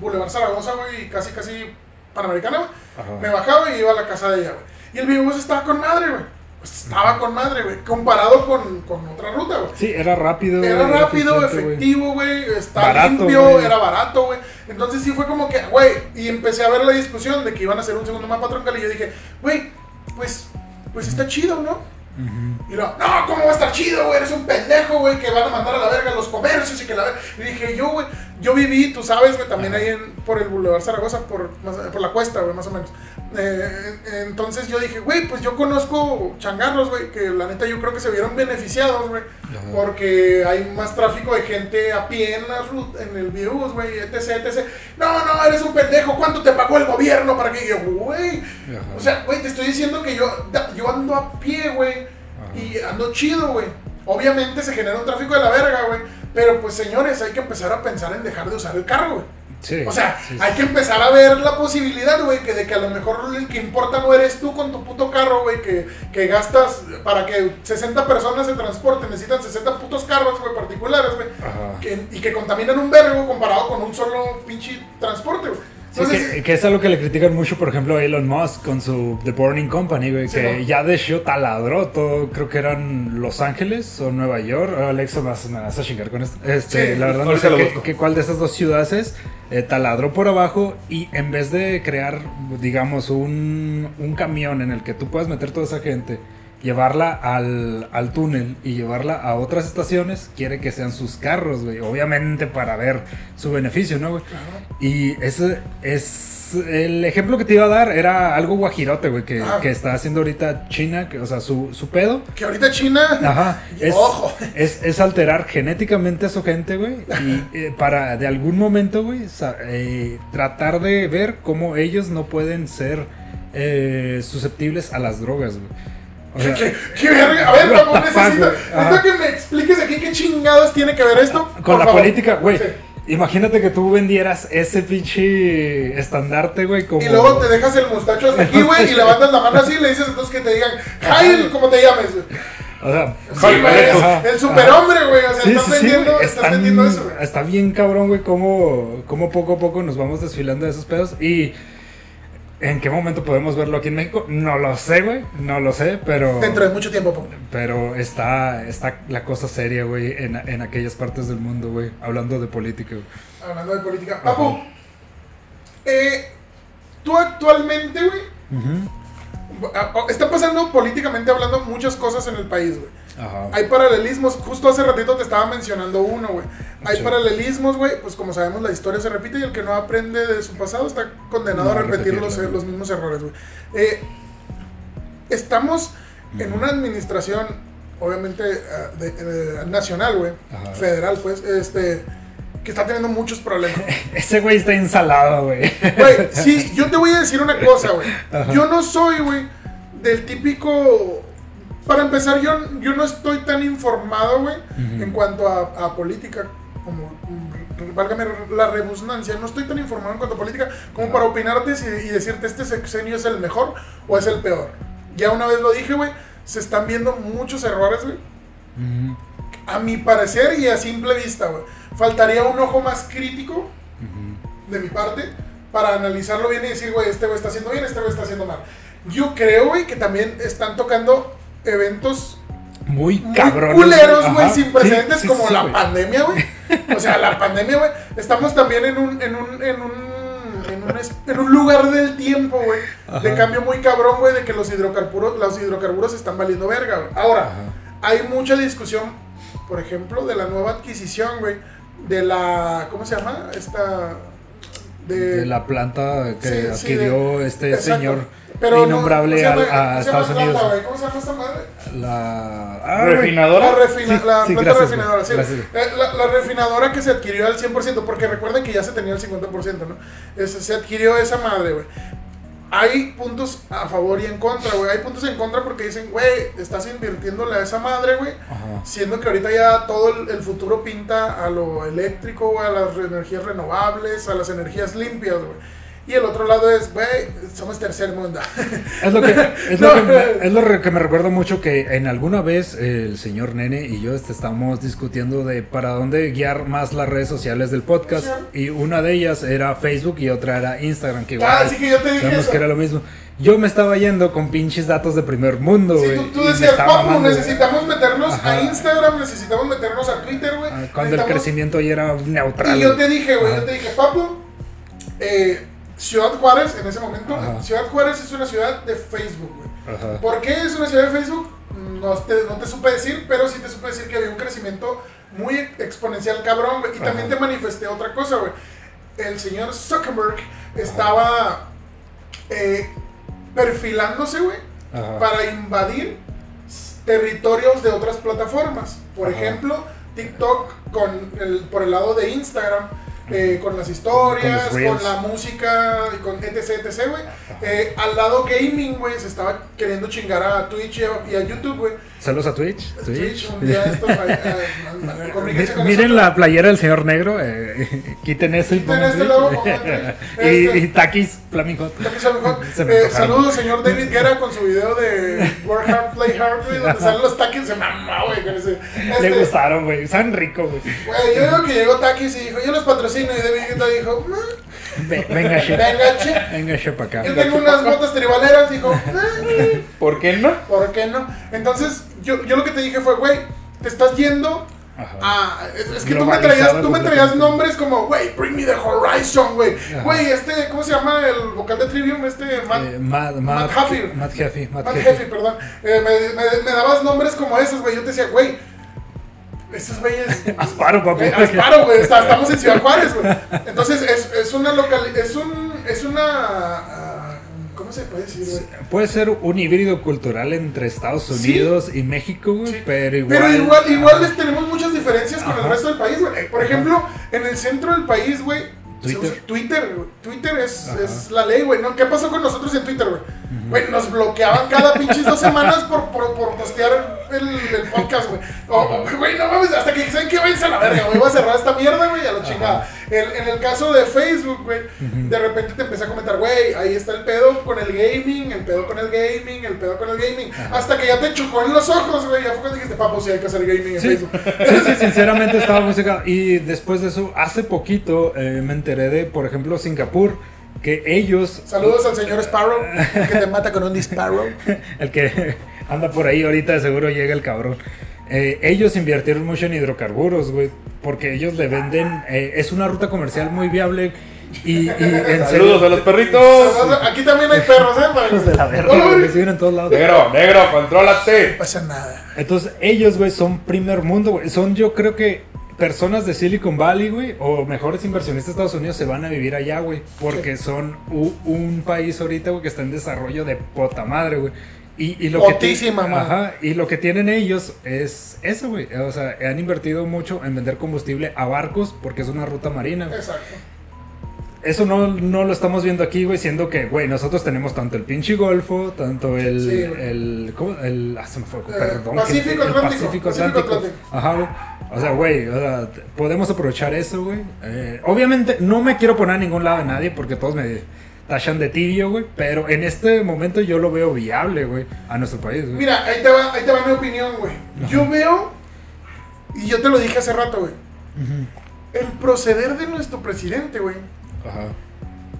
Boulevard Zaragoza, güey, y casi casi Panamericana, güey. Me bajaba y iba a la casa de ella, güey. Y el Vivebus estaba con madre, güey. Pues estaba con madre, güey. Comparado con, con otra ruta, güey. Sí, era rápido. Era rápido, efectivo, güey. Está Barato, limpio, era barato, güey. Entonces sí fue como que, güey. Y empecé a ver la discusión de que iban a hacer un segundo mapa troncal. Y yo dije, güey, pues, pues está chido, ¿no? Y luego, no, ¿cómo va a estar chido, güey? Eres un pendejo, güey, que van a mandar a la verga los comercios y que la verga. Y dije, yo, güey, yo viví, tú sabes, güey, también ahí en, por el Boulevard Zaragoza, por, más- por la cuesta, güey, más o menos. Eh, entonces yo dije, güey, pues yo conozco changarros, güey, que la neta yo creo que se vieron beneficiados, güey, porque hay más tráfico de gente a pie en la ruta, en el virus, güey, etc, etc. No, no, eres un pendejo, ¿cuánto te pagó el gobierno para que yo, güey? O sea, güey, te estoy diciendo que yo, yo ando a pie, güey, y ando chido, güey. Obviamente se genera un tráfico de la verga, güey, pero pues señores, hay que empezar a pensar en dejar de usar el carro, güey o sea, hay que empezar a ver la posibilidad, güey, que de que a lo mejor el que importa no eres tú con tu puto carro, güey, que, que gastas para que 60 personas se transporten, necesitan 60 putos carros, güey, particulares, güey, y que contaminan un vergo comparado con un solo pinche transporte, güey. Sí, que, es algo que le critican mucho, por ejemplo, a Elon Musk con su The Burning Company, güey, que ya de hecho taladró todo, creo que eran Los Ángeles o Nueva York. Alexa me vas a chingar con esto. Este, la verdad no sé qué, cuál de esas dos ciudades es. Eh, taladró por abajo y en vez de crear, digamos, un, un camión en el que tú puedas meter toda esa gente llevarla al, al, túnel y llevarla a otras estaciones, quiere que sean sus carros, güey. Obviamente para ver su beneficio, ¿no, güey? Y ese es. El ejemplo que te iba a dar era algo guajirote, güey, que, que, está haciendo ahorita China, que, o sea, su, su pedo. Que ahorita China. Ajá. Es, Ojo. Es, es, alterar genéticamente a su gente, güey. Y eh, para de algún momento, güey, eh, tratar de ver cómo ellos no pueden ser eh, susceptibles a las drogas, güey. ¿Qué, A ver, Ramón, necesito, que me expliques aquí qué chingados tiene que ver esto. Con la política, güey. Imagínate que tú vendieras ese pinche estandarte, güey. Como... Y luego te dejas el mustacho hasta aquí, güey, y levantas la mano así y le dices entonces que te digan, Jail, ¿cómo te llames? O sea, el superhombre, güey. O sea, estás, vendiendo, estás vendiendo eso, güey. Está bien cabrón, güey, cómo, cómo poco a poco nos vamos desfilando de esos pedos. Y ¿En qué momento podemos verlo aquí en México? No lo sé, güey. No lo sé, pero. Dentro de mucho tiempo, Pero está, está la cosa seria, güey, en, en aquellas partes del mundo, güey. Hablando de política, güey. Hablando de política. Papu, eh, tú actualmente, güey. Está pasando políticamente hablando muchas cosas en el país, güey. Hay paralelismos, justo hace ratito te estaba mencionando uno, güey. Hay paralelismos, güey, pues como sabemos la historia se repite y el que no aprende de su pasado está condenado a repetir los, los, mismos errores, güey. Eh, estamos en una administración, obviamente, eh, nacional, güey, federal, pues, este que está teniendo muchos problemas. Ese güey está ensalado, güey. Güey, sí, yo te voy a decir una cosa, güey. Yo no soy, güey, del típico para empezar, yo, yo no estoy tan informado, güey, en cuanto a, política, como, mm, válgame la rebusnancia, no estoy tan informado en cuanto a política como para opinarte y, decirte este sexenio es el mejor o es el peor. Ya una vez lo dije, güey, se están viendo muchos errores, güey. A mi parecer y a simple vista, güey. Faltaría un ojo más crítico de mi parte para analizarlo bien y decir, güey, este güey está haciendo bien, este güey está haciendo mal. Yo creo, güey, que también están tocando eventos muy cabrones. culeros, güey, sin precedentes como la pandemia, güey. O sea, la pandemia, güey. Estamos también en un, en un, en un en un, lugar del tiempo, güey, de cambio muy cabrón, güey, de que los hidrocarburos, los hidrocarburos están valiendo verga, güey. Ahora, hay mucha discusión, por ejemplo, de la nueva adquisición, güey, de la, ¿cómo se llama? Esta... De, la planta que adquirió este señor pero innombrable a, Estados Unidos. ¿Cómo se llama esta madre? La ah, refinadora. La, la planta refinadora, sí. Eh, la, refinadora que se adquirió al 100%, porque recuerden que ya se tenía el 50%, ¿no? se adquirió esa madre, güey. Hay puntos a favor y en contra, güey. Hay puntos en contra porque dicen, güey, estás invirtiéndole a esa madre, güey. Siendo que ahorita ya todo el, el futuro pinta a lo eléctrico, güey, a las energías renovables, a las energías limpias, güey y el otro lado es, güey, somos tercer mundo. Es lo que, es lo, que, es lo que me recuerda mucho que en alguna vez el señor Nene y yo este, estamos discutiendo de para dónde guiar más las redes sociales del podcast. Y una de ellas era Facebook y otra era Instagram. Que igual, ah, sí que yo te dije que era lo mismo. Yo me estaba yendo con pinches datos de primer mundo, güey. Sí, tú, decías, papu, necesitamos meternos a Instagram, necesitamos meternos a Twitter, güey. Ah, cuando el crecimiento ya era neutral. Y yo te dije, güey, yo te dije, papu, eh Ciudad Juárez, en ese momento, Ciudad Juárez es una ciudad de Facebook, güey. ¿Por qué es una ciudad de Facebook? No te, no te supe decir, pero sí te supe decir que había un crecimiento muy exponencial, cabrón, güey. Y también te manifesté otra cosa, güey. El señor Zuckerberg estaba eh, perfilándose, güey, para invadir territorios de otras plataformas. Por Ajá. ejemplo, TikTok con el, por el lado de Instagram, eh, con las historias, Con la música y con etc, etc, güey. Eh, al lado gaming, güey, se estaba queriendo chingar a Twitch y a, y a YouTube, güey. Saludos a Twitch. Twitch, un día esto, eh, Miren la playera del señor negro. eh, quiten eso y pongan este Twitch. logo, Twitch. y, Este. y Takis Flaming Hot. Ya que se mejor. Se me Eh, saludos, señor David Guerra, con su video de Work Hard, Play Hard, güey, donde salen los taquis. Se mamá, güey, con ese. Le Este, gustaron, güey. Saben rico, güey. Güey, yo digo que llegó Takis y dijo, yo los patrocino. Y David Guetta dijo, "Mm, Ve- Venga, che. venga, che. Venga, che, para acá. Yo tengo unas botas tribaleras. Dijo, "Mm, ¿Por qué no? ¿por qué no? Entonces, yo, yo lo que te dije fue, güey, te estás yendo Ajá. Ah, es, que tú me traías, tú me traías nombres como, güey, Bring Me the Horizon, güey. Güey, este, ¿cómo se llama el vocal de Trivium? Este, Matt, Eh, Matt, Matt. Matt Huffy. Matt Matt Huffy. Huffy, perdón. Eh, me, me- me dabas nombres como esos, güey. Yo te decía, güey, esos güeyes. Asparo, papu. Eh, Asparo, güey. está- Estamos en Ciudad Juárez, güey. Entonces, es, es una local. Es un. Es una. ah, ¿Cómo se puede decir, güey? Puede ser un híbrido cultural entre Estados Sí. Unidos y México, güey. Sí. Pero igual. Pero igual, igual les tenemos muchas diferencias con el resto del país, güey. Por ejemplo, en el centro del país, güey. Twitter. Twitter. Twitter es, es la ley, güey. ¿no? ¿Qué pasó con nosotros en Twitter, güey? Güey, nos bloqueaban cada pinches dos semanas por, por, por postear el, el podcast, güey. O, Güey, no mames, hasta que saben que váyanse a la verga, güey. Voy a cerrar esta mierda, güey, a la chingada. El- en el caso de Facebook, güey, de repente te empecé a comentar, güey, ahí está el pedo con el gaming, el pedo con el gaming, el pedo con el gaming. Hasta que ya te chocó en los ojos, güey. Ya fue cuando dijiste, papo, sí hay que hacer gaming en Sí, Facebook. sí, sí, sinceramente estaba muy secado. Y después de eso, hace poquito eh, me enteré de, por ejemplo, Singapur, que ellos, Saludos al señor Sparrow, el que te mata con un disparo. el que anda por ahí ahorita, de seguro llega el cabrón. Eh, ellos invirtieron mucho en hidrocarburos, güey, porque ellos le venden, eh, es una ruta comercial muy viable. Y, y en Saludos serio, a los perritos. Aquí también hay perros, ¿eh? Para- hijos de la verga, güey, güey. que se vienen en todos lados. Negro, negro, contrólate. No pasa nada. Entonces, ellos, güey, son primer mundo, güey. Son, yo creo que personas de Silicon Valley, güey, o mejores inversionistas de Estados Unidos se van a vivir allá, güey. Porque son un país ahorita, güey, que está en desarrollo de puta madre, güey. Y, y lo que. Ajá, y lo que tienen ellos es eso, güey. O sea, han invertido mucho en vender combustible a barcos porque es una ruta marina. güey. Exacto. Eso no, no lo estamos viendo aquí, güey, siendo que, güey, nosotros tenemos tanto el pinche Golfo, tanto el. Sí, el ¿Cómo? El. Ah, se me fue, Eh, perdón. Pacífico el Atlántico, Pacífico Atlántico. Atlántico. Ajá, güey. O sea, güey, o sea, t- podemos aprovechar eso, güey. Eh, obviamente, no me quiero poner a ningún lado de nadie porque todos me tachan de tibio, güey. Pero en este momento yo lo veo viable, güey, a nuestro país, güey. Mira, ahí te va, ahí te va mi opinión, güey. Yo veo, y yo te lo dije hace rato, güey. El proceder de nuestro presidente, güey. Ajá.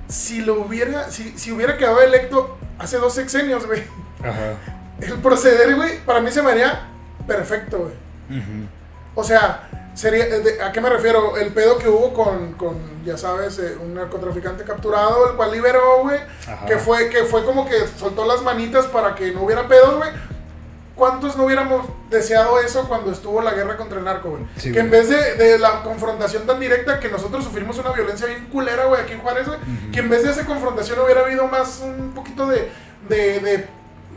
Si lo hubiera, si, si hubiera quedado electo hace dos sexenios, güey. Ajá. El proceder, güey, para mí se me haría perfecto, güey. Ujú. O sea, sería, eh, ¿a qué me refiero? El pedo que hubo con, con ya sabes, eh, un narcotraficante capturado, el cual liberó, güey. Que fue, que fue como que soltó las manitas para que no hubiera pedos, güey. ¿Cuántos no hubiéramos deseado eso cuando estuvo la guerra contra el narco, güey? Sí, que en vez de, de la confrontación tan directa que nosotros sufrimos una violencia bien culera, güey, aquí en Juárez, güey. Que en vez de esa confrontación hubiera habido más un poquito de, de, de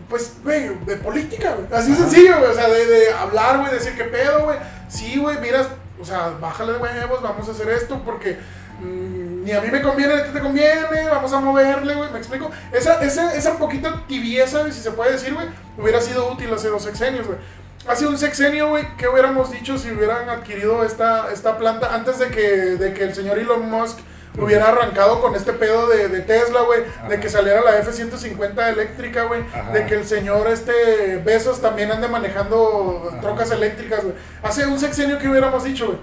pues, güey, de política, güey. Así sencillo, güey. O sea, de, de hablar, güey, decir qué pedo, güey. Sí, güey, mira, o sea, bájale de huevos, vamos a hacer esto porque mm, ni a mí me conviene, ni a ti te conviene, vamos a moverle, güey, ¿me explico? Esa, esa, esa poquita tibieza, güey, si se puede decir, güey, hubiera sido útil hace dos sexenios, güey. Hace un sexenio, güey, ¿qué hubiéramos dicho si hubieran adquirido esta, esta planta antes de que, de que el señor Elon Musk hubiera arrancado con este pedo de, de Tesla, güey, de que saliera la F-150 eléctrica, güey, de que el señor este Besos también ande manejando Ajá. trocas eléctricas, güey. Hace un sexenio que hubiéramos dicho, güey.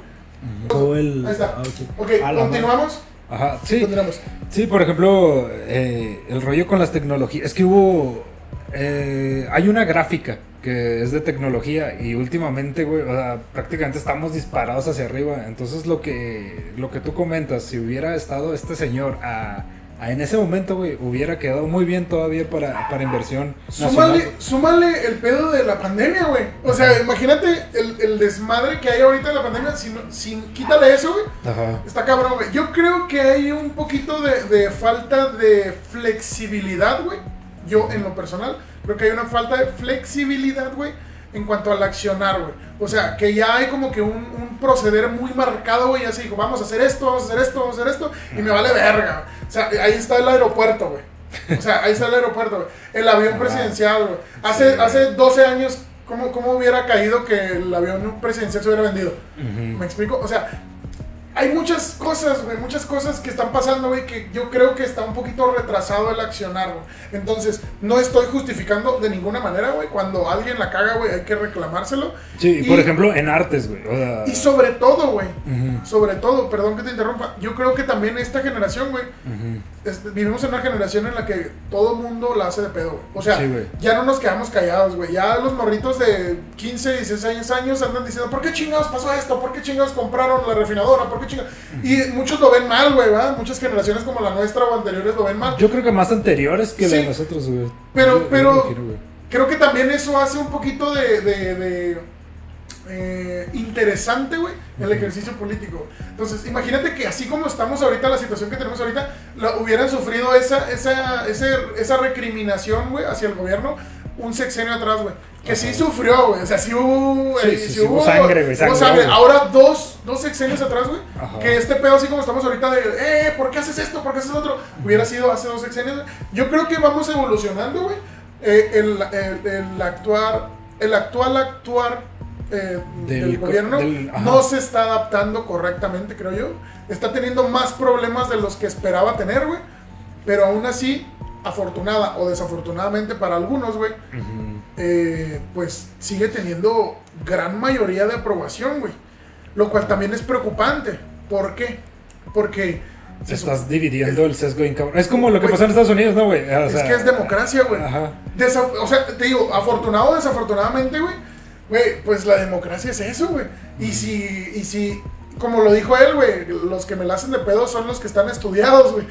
Todo el- Ahí está. ah, ok. Ok, continuamos. Ajá, sí. Continuamos. Sí, por ejemplo, eh, el rollo con las tecnologías. Es que hubo. Eh, hay una gráfica que es de tecnología y últimamente, güey, o sea, prácticamente estamos disparados hacia arriba. Entonces, lo que, lo que tú comentas, si hubiera estado este señor a, a en ese momento, güey, hubiera quedado muy bien todavía para, para inversión. Súmale, súmale el pedo de la pandemia, güey. O sea, imagínate el, el desmadre que hay ahorita de la pandemia. Sin, sin, quítale eso, güey. Ajá. Está cabrón, güey. Yo creo que hay un poquito de, de falta de flexibilidad, güey. Yo en lo personal creo que hay una falta de flexibilidad, güey, en cuanto al accionar, güey. O sea, que ya hay como que un, un proceder muy marcado, güey, así dijo, vamos a hacer esto, vamos a hacer esto, vamos a hacer esto, y me vale verga. O sea, ahí está el aeropuerto, güey. O sea, ahí está el aeropuerto, güey. El avión presidencial, güey. Hace, hace 12 años, ¿cómo, ¿cómo hubiera caído que el avión presidencial se hubiera vendido? ¿Me explico? O sea, hay muchas cosas, güey, muchas cosas que están pasando, güey, que yo creo que está un poquito retrasado el accionar, güey. Entonces, no estoy justificando de ninguna manera, güey. Cuando alguien la caga, güey, hay que reclamárselo. Sí, Y- por ejemplo, en artes, güey. O sea, Y sobre todo, güey, sobre todo, perdón que te interrumpa, yo creo que también esta generación, güey, Ujú. es- vivimos en una generación en la que todo mundo la hace de pedo, güey. O sea, Sí, ya no nos quedamos callados, güey. Ya los morritos de 15, 16 años andan diciendo, ¿por qué chingados pasó esto? ¿Por qué chingados compraron la refinadora? ¿Por qué Y muchos lo ven mal, güey, ¿verdad? Muchas generaciones como la nuestra o anteriores lo ven mal. Yo creo que más anteriores que la de Sí. nosotros, güey. Pero- Yo- pero-. Creo que también eso hace un poquito de, de- de, eh, interesante, güey, el ejercicio político. Entonces, imagínate que así como estamos ahorita, la situación que tenemos ahorita, la- hubieran sufrido esa, esa, ese- esa recriminación, güey, hacia el gobierno un sexenio atrás, güey. Que sí sufrió, güey. O sea, sí hubo, Sí, eh, sí, sí hubo sangre, güey, hubo sangre, güey. Ahora dos, dos sexenios atrás, güey. Que este pedo, así como estamos ahorita de, eh, ¿por qué haces esto? ¿Por qué haces otro? Hubiera sido hace dos sexenios. Yo creo que vamos evolucionando, güey. Eh, el, el- el actuar, el actual actuar eh, Del gobierno del- no se está adaptando correctamente, creo yo. Está teniendo más problemas de los que esperaba tener, güey. Pero aún así, afortunada o desafortunadamente para algunos, güey, eh, pues sigue teniendo gran mayoría de aprobación, güey. Lo cual también es preocupante. ¿Por qué? Porque se Estás dividiendo el sesgo bien cabrón. Es como lo que pasó en Estados Unidos, ¿no, güey? O es que es democracia, güey. O sea, te digo, afortunado o desafortunadamente, güey, güey, pues la democracia es eso, güey. Y si, y si, como lo dijo él, güey, los que me la hacen de pedo son los que están estudiados, güey.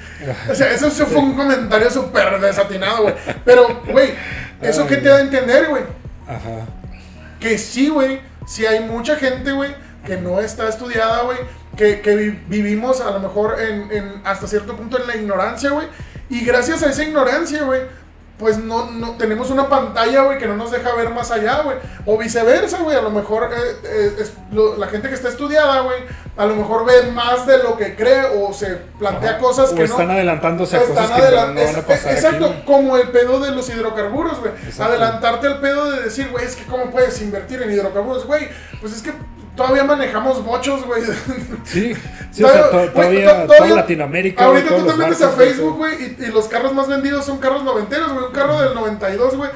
O sea, eso, fue un comentario súper desatinado, güey. Pero, güey, ¿eso qué te da a entender, güey? Ajá. Que sí, güey, sí hay mucha gente, güey, que no está estudiada, güey, que, que vi- vivimos a lo mejor en, en- hasta cierto punto en la ignorancia, güey. Y gracias a esa ignorancia, güey, pues no, no tenemos una pantalla, güey, que no nos deja ver más allá, güey. O viceversa, güey, a lo mejor eh, eh, es- lo- la gente que está estudiada, güey, a lo mejor ve más de lo que cree o se plantea Ajá. cosas o que están no... adelantándose a Están cosas que adelan- no, no van a pasar. Exacto, aquí, como el pedo de los hidrocarburos, güey. Adelantarte al pedo de decir, güey, es que cómo puedes invertir en hidrocarburos, güey. Pues es que todavía manejamos bochos, güey. Sí, sí, o sea, to- todavía, to- toda Latinoamérica. Ahorita tú te metes a Facebook, güey, y, y los carros más vendidos son carros noventeros, güey. Un carro del 92, güey.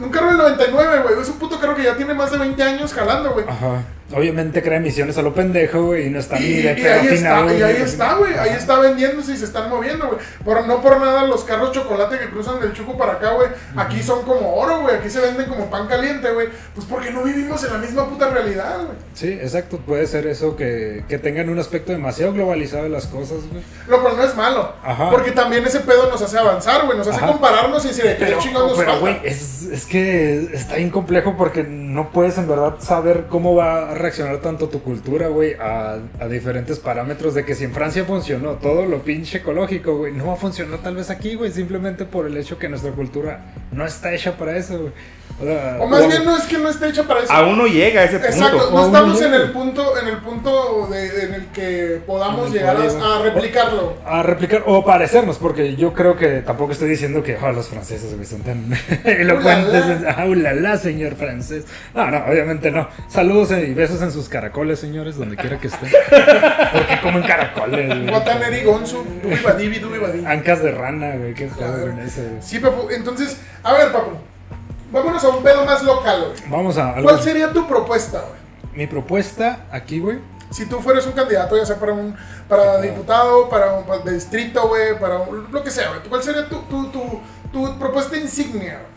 Un carro del 99, güey. Es un puto carro que ya tiene más de 20 años jalando, güey. Ajá. Obviamente crea emisiones a lo pendejo, güey, y no está Y, ni de y pedo ahí está, afinado, y ahí güey. está, güey. Ahí está vendiéndose y se están moviendo, güey. Por, no por nada los carros chocolate que cruzan del Chuco para acá, güey. Aquí son como oro, güey. Aquí se venden como pan caliente, güey. Pues porque no vivimos en la misma puta realidad, güey. Sí, exacto. Puede ser eso que, que tengan un aspecto demasiado globalizado de las cosas, güey. Lo cual no es malo. Ajá. Porque también ese pedo nos hace avanzar, güey. Nos hace Ajá. compararnos y decir, ¿qué Pero, chingados pero, güey, es, es que está bien complejo porque no puedes en verdad saber cómo va a reaccionar tanto tu cultura, güey, a, a diferentes parámetros de que si en Francia funcionó todo lo pinche ecológico, güey, no funcionar tal vez aquí, güey, simplemente por el hecho que nuestra cultura no está hecha para eso, güey. O, más o- bien no es que no esté hecha para eso. Aún no llega a ese punto. Exacto, no estamos en el punto, en el punto de- en el que podamos el llegar a, a replicarlo. a replicar o parecernos, porque yo creo que tampoco estoy diciendo que oh, los franceses güey, son tan elocuentes. Ulala. Ah, señor francés. No, no, obviamente no. Saludos y besos en sus caracoles, señores, donde quiera que estén. Porque comen caracoles. Guataneri Gonzu, Dubi. Ancas de rana, güey, qué eso, güey. Sí, Papu. Entonces, a ver, Papu. Vámonos a un pedo más local, güey. Vamos a algo. ¿Cuál sería tu propuesta, güey? Mi propuesta aquí, güey. Si tú fueras un candidato, ya sea para un para diputado, para un para de distrito, güey, para un- lo que sea, güey. ¿Cuál sería tu, tu, tu, tu propuesta insignia? güey?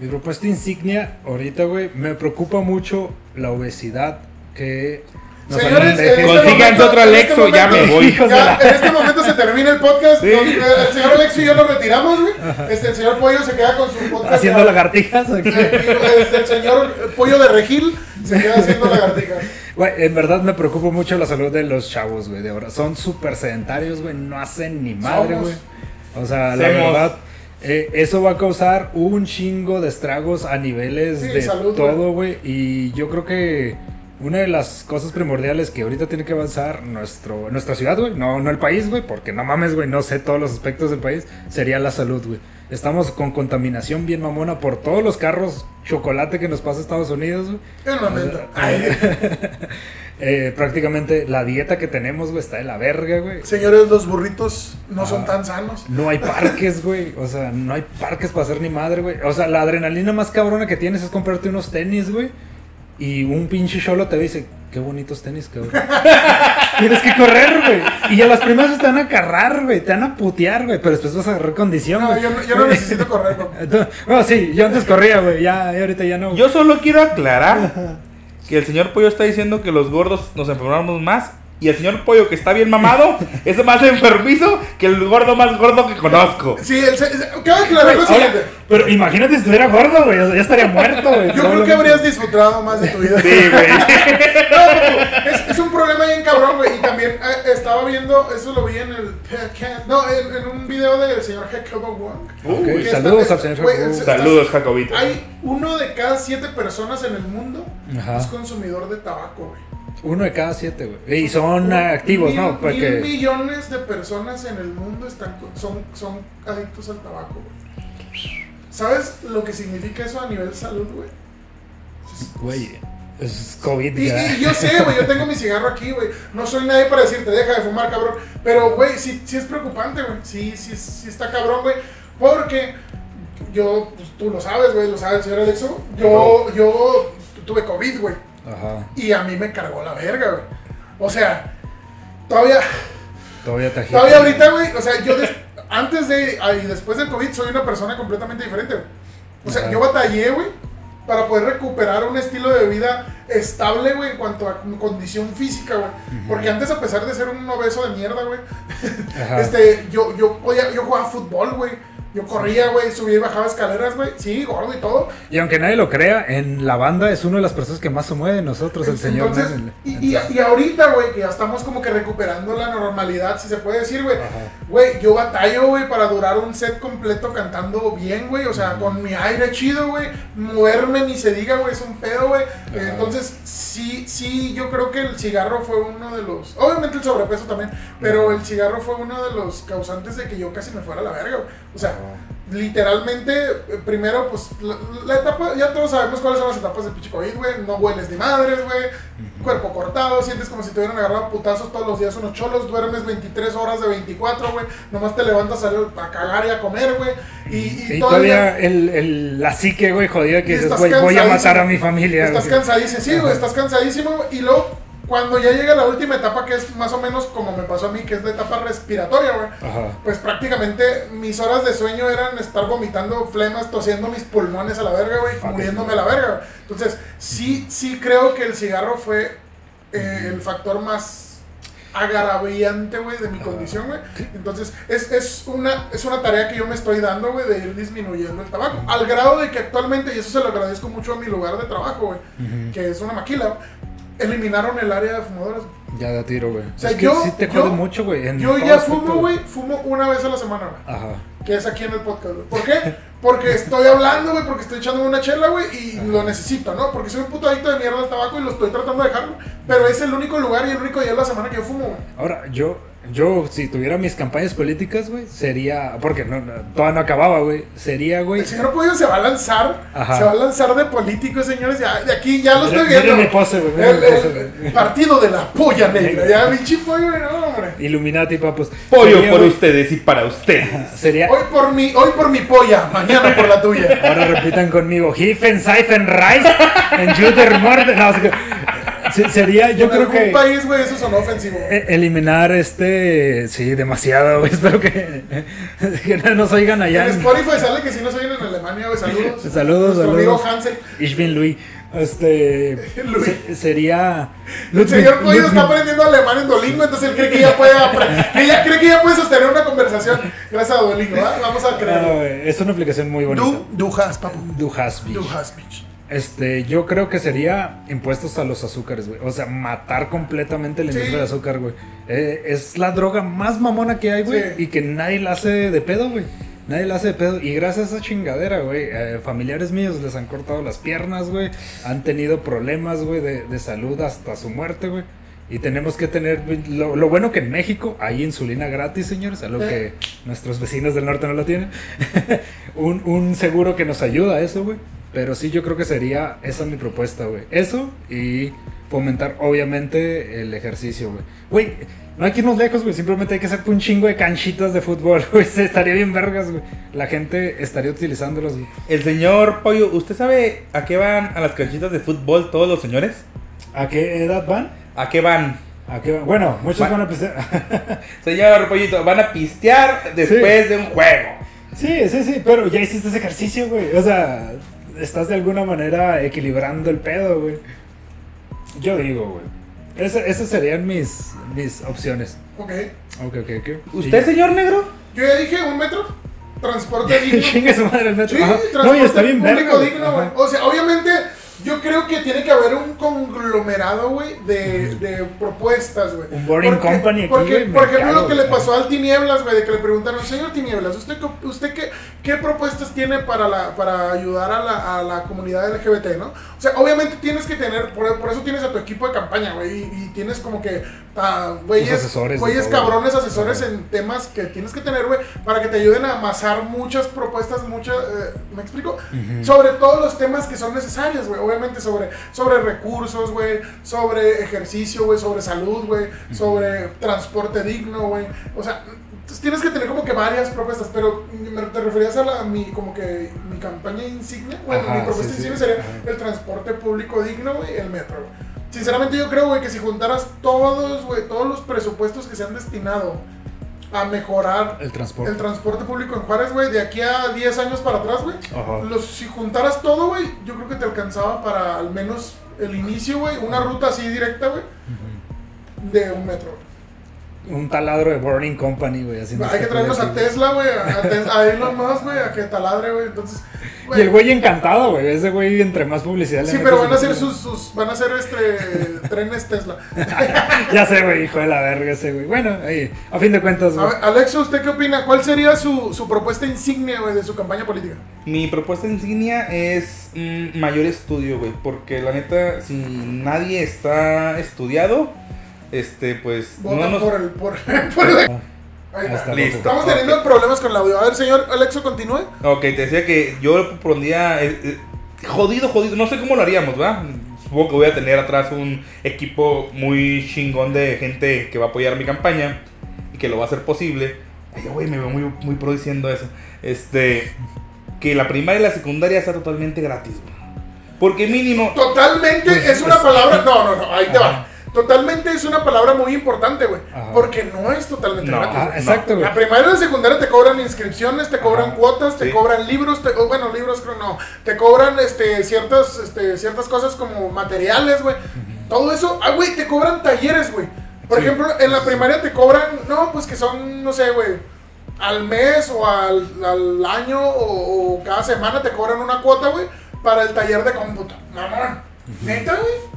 Mi propuesta insignia ahorita, güey, me preocupa mucho la obesidad que nos Señores, este Consíganse momento- otro este Alexo, ya me voy. Ya, la- en este momento se termina el podcast. Sí. Nos- eh, el señor Alexo y yo nos retiramos, güey. Este, el señor Pollo se queda con su podcast. Haciendo ya- lagartijas aquí. Este, el señor Pollo de Regil se queda haciendo lagartijas. Güey, en verdad me preocupa mucho la salud de los chavos, güey, de ahora. Son súper sedentarios, güey, no hacen ni madre, Somos. güey. O sea, la verdad, eh, eso va a causar un chingo de estragos a niveles Sí, de salud, todo, güey. Y yo creo que una de las cosas primordiales que ahorita tiene que avanzar nuestro, nuestra ciudad, güey, no, no el país, güey, porque no mames, güey, no sé todos los aspectos del país, sería la salud, güey. Estamos con contaminación bien mamona por todos los carros chocolate que nos pasa a Estados Unidos, güey. Eh, prácticamente la dieta que tenemos, güey, está de la verga, güey. señores, los burritos no son Ah. tan sanos. No hay parques, güey. O sea, no hay parques para hacer ni madre, güey. O sea, la adrenalina más cabrona que tienes es comprarte unos tenis, güey. Y un pinche cholo te dice, qué bonitos tenis, cabrón. Tienes que correr, güey. Y a las primeras te van a agarrar, güey. Te van a putear, güey. Pero después vas a agarrar condición, No, güey. yo, no- yo no necesito correr. Entonces, bueno, sí, yo antes corría, güey. Ya, ya ahorita ya no. Yo solo quiero aclarar que el señor Pollo está diciendo que los gordos nos enfermamos más. Y el señor Pollo, que está bien mamado, es más enfermizo que el gordo más gordo que conozco. Sí, el, cabe aclarar lo siguiente. pero imagínate si estuviera gordo, güey. ya estaría muerto, güey. Yo creo que habrías disfrutado más de tu vida. Sí, güey. No, es, es un problema bien cabrón, güey. Y también eh, estaba viendo, eso lo vi en el. No, en, en un video del señor Jacobo Wong. Que está- saludos al señor Jacobo. Saludos, Jacobito. Hay uno de cada siete personas en el mundo Ajá. es consumidor de tabaco, güey. Uno de cada siete, güey. Y son activos, Mil- ¿no? Mil Porque. millones de personas en el mundo están, son, son adictos al tabaco, güey. ¿Sabes lo que significa eso a nivel salud, güey? Güey, es COVID, Y, yo sé, güey, yo tengo mi cigarro aquí, güey. No soy nadie para decirte, deja de fumar, cabrón. Pero, güey, sí, sí es preocupante, güey. Sí, sí, sí está cabrón, güey. Porque yo, pues, tú lo sabes, güey, lo sabe el señor Alexo. Yo, yo tuve COVID, güey. Ajá. Y a mí me cargó la verga, güey. O sea, todavía, Todavía te agita. todavía ahorita, güey, o sea, yo des- antes de y después del COVID soy una persona completamente diferente, güey. O sea, Ajá. yo batallé, güey, para poder recuperar un estilo de vida estable, güey, en cuanto a condición física, güey. Porque antes, a pesar de ser un obeso de mierda, güey, este, yo, yo podía, yo jugaba fútbol, güey. Yo corría, güey, subía y bajaba escaleras, güey. Sí, gordo y todo. Y aunque nadie lo crea, en la banda es una de las personas que más se mueve de nosotros, el señor. Entonces, y, y, y ahorita, güey, que ya estamos como que recuperando la normalidad, si se puede decir, güey. Güey, yo batallo, güey, para durar un set completo cantando bien, güey. O sea, con mi aire chido, güey. Moverme ni se diga, güey, es un pedo, güey. Entonces, sí, sí, yo creo que el cigarro fue uno de los. Obviamente el sobrepeso también, pero el cigarro fue uno de los causantes de que yo casi me fuera a la verga, güey. O sea, literalmente, eh, primero, pues, la, la etapa, ya todos sabemos cuáles son las etapas del pinche COVID, güey. No hueles ni madres, güey. Cuerpo cortado, sientes como si te hubieran agarrado putazos todos los días unos cholos. Duermes 23 horas de 24, güey. Nomás te levantas a, a cagar y a comer, güey. Y, y Y todavía. todavía el, el, la psique, güey, jodida que dices, güey, voy a matar a mi familia. Estás cansadísimo, sí, güey, estás cansadísimo. Y luego, cuando ya llega la última etapa, que es más o menos como me pasó a mí, que es la etapa respiratoria, güey. Pues prácticamente mis horas de sueño eran estar vomitando flemas, tosiendo mis pulmones a la verga, güey, muriéndome a la verga. güey. Entonces, sí, sí creo que el cigarro fue eh, el factor más agraviante, güey, de mi condición, güey. Entonces, es, es, una, es una tarea que yo me estoy dando, güey, de ir disminuyendo el tabaco. Al grado de que actualmente, y eso se lo agradezco mucho a mi lugar de trabajo, güey, que es una maquila, eliminaron el área de fumadores. Ya da tiro, güey. sea, es que yo- sí te jode mucho, güey. Yo ya fumo, güey, fumo una vez a la semana, güey. Ajá. Que es aquí en el podcast, güey. ¿Por qué? Porque estoy hablando, güey, porque estoy echándome una chela, güey, y lo necesito, ¿no? Porque soy un puto adicto de mierda al tabaco y lo estoy tratando de dejar, güey. Pero es el único lugar y el único día de la semana que yo fumo, güey. Ahora, yo, yo, si tuviera mis campañas políticas, güey, sería. Porque no, no, todavía no acababa, güey. Sería, güey. El señor Pollo se va a lanzar, Ajá. se va a lanzar de político, señores. Ya, de aquí ya lo estoy viendo. mi pose, güey, El, el partido de la polla negra. Ya, pinche pollo, güey, no, hombre. Illuminati, papus. Pollo Sería, por ustedes y para ustedes. Sería. Hoy por mi, hoy por mi polla, mañana por la tuya. Ahora repitan conmigo. Hiffen, Seifen, Reis, en Juder, Morde. No, sería, yo en creo algún que. país, güey, eso sonó ofensivo. e- Eliminar este. Sí, demasiado, güey. Espero que, que no nos oigan allá. En en- Spotify sale que si nos oyen en Alemania, güey, saludos. Saludos, Nuestro amigo saludos. Hansel. Ich bin Louis. Este. Luis. se- sería. El señor Pollo está aprendiendo alemán en Duolingo, entonces él cree que ya puede que ya cree que ya puede sostener una conversación gracias a Duolingo, ¿verdad? Vamos a Ah, creerlo. güey, es una aplicación muy bonita. Du, du papu. Du hast mich. Du mich. Este, yo creo que sería impuestos a los azúcares, güey. O sea, matar completamente la Sí. industria de azúcar, güey. Eh, es la droga más mamona que hay, güey. Sí. Y que nadie la hace de pedo, güey. Nadie la hace de pedo. Y gracias a esa chingadera, güey, eh, familiares míos les han cortado las piernas, güey. Han tenido problemas, güey, de, de salud hasta su muerte, güey. Y tenemos que tener, lo, lo bueno que en México hay insulina gratis, señores, algo que nuestros vecinos del norte no lo tienen. un, un seguro que nos ayuda a eso, güey. Pero sí, yo creo que sería esa mi propuesta, güey. Eso y fomentar, obviamente, el ejercicio, güey. Güey, no hay que irnos lejos, güey. Simplemente hay que hacer un chingo de canchitas de fútbol, güey. Estaría bien vergas, güey. La gente estaría utilizándolos, güey. El señor Pollo, ¿usted sabe a qué van a las canchitas de fútbol todos los señores? ¿A qué edad van? ¿A qué van? ¿A qué van? Bueno, muchos Va- van a pensar. Señor Pollito, van a pistear después de un juego. Sí, sí, sí, pero ya hiciste ese ejercicio, güey. O sea, estás de alguna manera equilibrando el pedo, güey. Yo digo, güey. Esa- Esas serían mis, mis opciones. Ok. Ok, ok, ok. ¿Usted, señor negro? Yo ya dije un metro. Transporte digno. Chingue su madre el metro. Sí, Ajá. transporte No, y está bien público verga, güey. digno, güey. Ajá. O sea, obviamente, yo creo que tiene que haber un conglomerado, güey, de, de propuestas, güey. Un boarding Porque- company aquí, Porque, por ejemplo, lo que le pasó al Tinieblas, güey, de que le preguntaron, señor Tinieblas, ¿usted, usted qué, qué propuestas tiene para, la, para ayudar a la, a la comunidad LGBT, no? O sea, obviamente tienes que tener, por, por eso tienes a tu equipo de campaña, güey, y, y tienes como que ah, güeyes, cabrones asesores en temas que tienes que tener, güey, para que te ayuden a amasar muchas propuestas, muchas, eh, ¿me explico? Sobre todos los temas que son necesarios, güey, obviamente sobre, sobre recursos, güey, sobre ejercicio, güey, sobre salud, güey, sobre transporte digno, güey, o sea, entonces tienes que tener como que varias propuestas, pero te referías a la, mi, como que mi campaña insignia, bueno, Ajá, mi propuesta sí, sí. insignia sería Ajá. el transporte público digno, güey, y el metro. Sinceramente yo creo, güey, que si juntaras todos, güey, todos los presupuestos que se han destinado a mejorar El transporte. el transporte público en Juárez, güey, de aquí a 10 años para atrás, güey, si juntaras todo, güey, yo creo que te alcanzaba para al menos el inicio, güey, una ruta así directa, güey, de un metro. Un taladro de Boarding Company, güey. haciendo Hay que traernos a. Tesla, güey, a, a Elon Musk, güey, a que taladre, güey, entonces... Y el güey encantado, güey. Ese güey, entre más publicidad le Sí, pero van a hacer sus, sus van a hacer este trenes Tesla. Ya sé, güey, hijo de la verga ese, güey. Bueno, ahí, a fin de cuentas, güey. Alexa, ¿usted qué opina? ¿Cuál sería su, su propuesta insignia, güey, de su campaña política? Mi propuesta insignia es mm, mayor estudio, güey. Porque la neta, si nadie está estudiado, este, pues. Vota no nos. por el... Por, por el- Ahí Ahí está. Listo. Estamos teniendo problemas con el audio. A ver, señor Alexo, continúe. Ok, te decía que yo pondría. eh, eh, jodido, jodido. No sé cómo lo haríamos, ¿va? Supongo que voy a tener atrás un equipo muy chingón de gente que va a apoyar mi campaña y que lo va a hacer posible. Ay, güey, me veo muy, muy pro diciendo eso. Este. Que la primaria y la secundaria sea totalmente gratis, güey. Porque mínimo. Totalmente Pues, es una es- palabra... No, no, no, ahí te va. Totalmente es una palabra muy importante, güey. Porque no es totalmente No. gratis. Ah, güey. exacto, güey. La primaria y la secundaria te cobran inscripciones, te cobran Ajá. cuotas, te Sí. cobran libros, te- o bueno, libros creo no, te cobran este ciertas este ciertas cosas como materiales, güey. Todo eso, ah, güey, te cobran talleres, güey. Por Sí. ejemplo, en la primaria te cobran, no, pues que son, no sé, güey, al mes o al, al año o, o cada semana te cobran una cuota, güey, para el taller de cómputo. Mamón. ¿Neta, güey?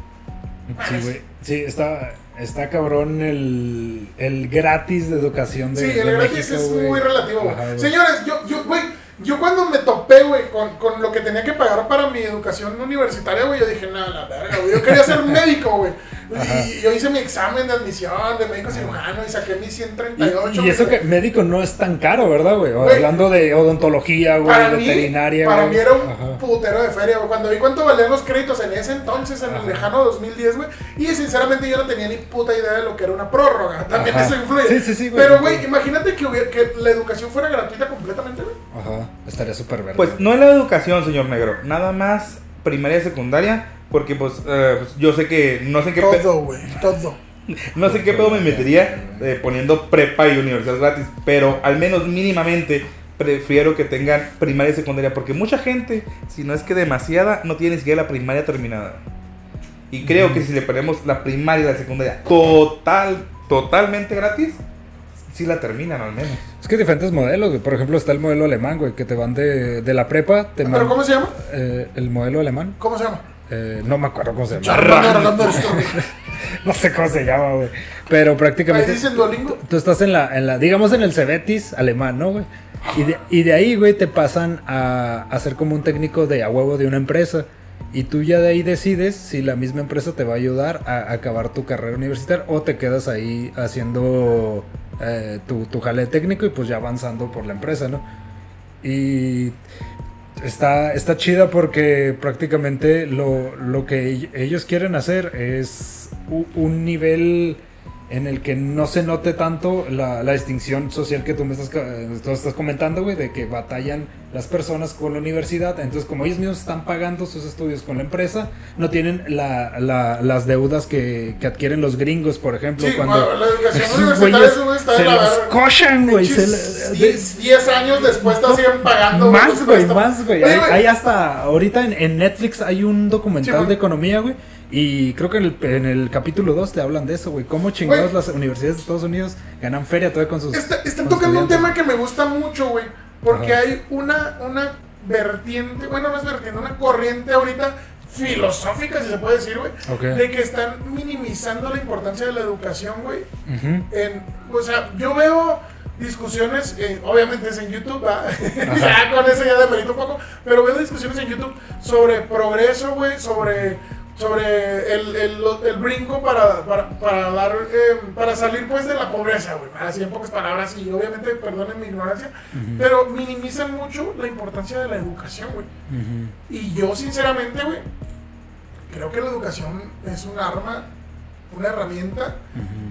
Sí, güey. Sí, está, está cabrón el, el gratis de educación de Sí, el de gratis México, es muy relativo. güey. Señores, yo, yo, güey, yo cuando me topé, güey, con, con lo que tenía que pagar para mi educación universitaria, güey, yo dije, nada, la verga, güey. Yo quería ser médico, güey. Y yo hice mi examen de admisión de médico cirujano y saqué mi Y, 138. y eso güey. que médico no es tan caro, ¿verdad, güey? Güey. Hablando de odontología, güey, para mí, veterinaria, para güey. mí era un Ajá. putero de feria, güey. Cuando vi cuánto valían los créditos en ese entonces, en el lejano 2010, güey. Y sinceramente yo no tenía ni puta idea de lo que era una prórroga. También Ajá. eso influye. Sí, sí, sí, güey. Pero, güey, imagínate que, hubiera, que la educación fuera gratuita completamente, güey. Ajá, estaría súper verde. Pues no es la educación, señor Negro. Nada más primaria y secundaria. Porque pues, eh, pues, yo sé que no sé en qué Todo, güey, todo. no sé en qué pedo me metería eh, poniendo prepa y universidad gratis. Pero al menos mínimamente prefiero que tengan primaria y secundaria. Porque mucha gente, si no es que demasiada, no tiene ni siquiera la primaria terminada. Y creo que si le ponemos la primaria y la secundaria total, totalmente gratis, sí la terminan al menos. Es que hay diferentes modelos, güey. Por ejemplo, está el modelo alemán, güey, que te van de, de la prepa, te ¿Pero man- cómo se llama? eh, el modelo alemán. ¿Cómo se llama? Eh, no me acuerdo cómo se llama. No sé cómo se llama, güey. Pero Ahí prácticamente. dicen Duolingo. Tú estás en la, en la, digamos en el Cebetis alemán, ¿no, güey? Y de, y de ahí, güey, te pasan a, a ser como un técnico de a huevo de una empresa. Y tú ya de ahí decides si la misma empresa te va a ayudar a, acabar tu carrera universitaria o te quedas ahí haciendo eh, tu, tu jale técnico y pues ya avanzando por la empresa, ¿no? Y está, está chida porque prácticamente lo, lo que ellos quieren hacer es un nivel en el que no se note tanto la, la distinción social que tú me estás, eh, tú estás comentando, güey, de que batallan las personas con la universidad. Entonces, como ellos mismos están pagando sus estudios con la empresa, no tienen la- la- las deudas que, que adquieren los gringos, por ejemplo. Sí, cuando bueno, la educación universitaria se la los verga. cochan, güey. se Pinches le- 10 10 años después te siguen pagando. más, güey, más, güey. Hay, hay hasta ahorita en, en Netflix hay un documental Sí, de economía, güey. Y creo que en el, en el capítulo 2 te hablan de eso, güey. Cómo chingados las universidades de Estados Unidos ganan feria todavía con sus. Está- están con tocando un tema que me gusta mucho, güey. Porque Ajá. hay una, una vertiente, bueno, no es vertiente, una corriente ahorita filosófica, si se puede decir, güey. Ok. De que están minimizando la importancia de la educación, güey. Ujú. En, o sea, yo veo discusiones, eh, obviamente es en YouTube, ya con eso ya demerito un poco, pero veo discusiones en YouTube sobre progreso, güey, sobre, sobre el, el, el brinco para, para, para dar, eh, para salir pues de la pobreza, güey, así en pocas palabras, y obviamente, perdonen mi ignorancia, pero minimizan mucho la importancia de la educación, güey. Y yo, sinceramente, güey, creo que la educación es un arma, una herramienta.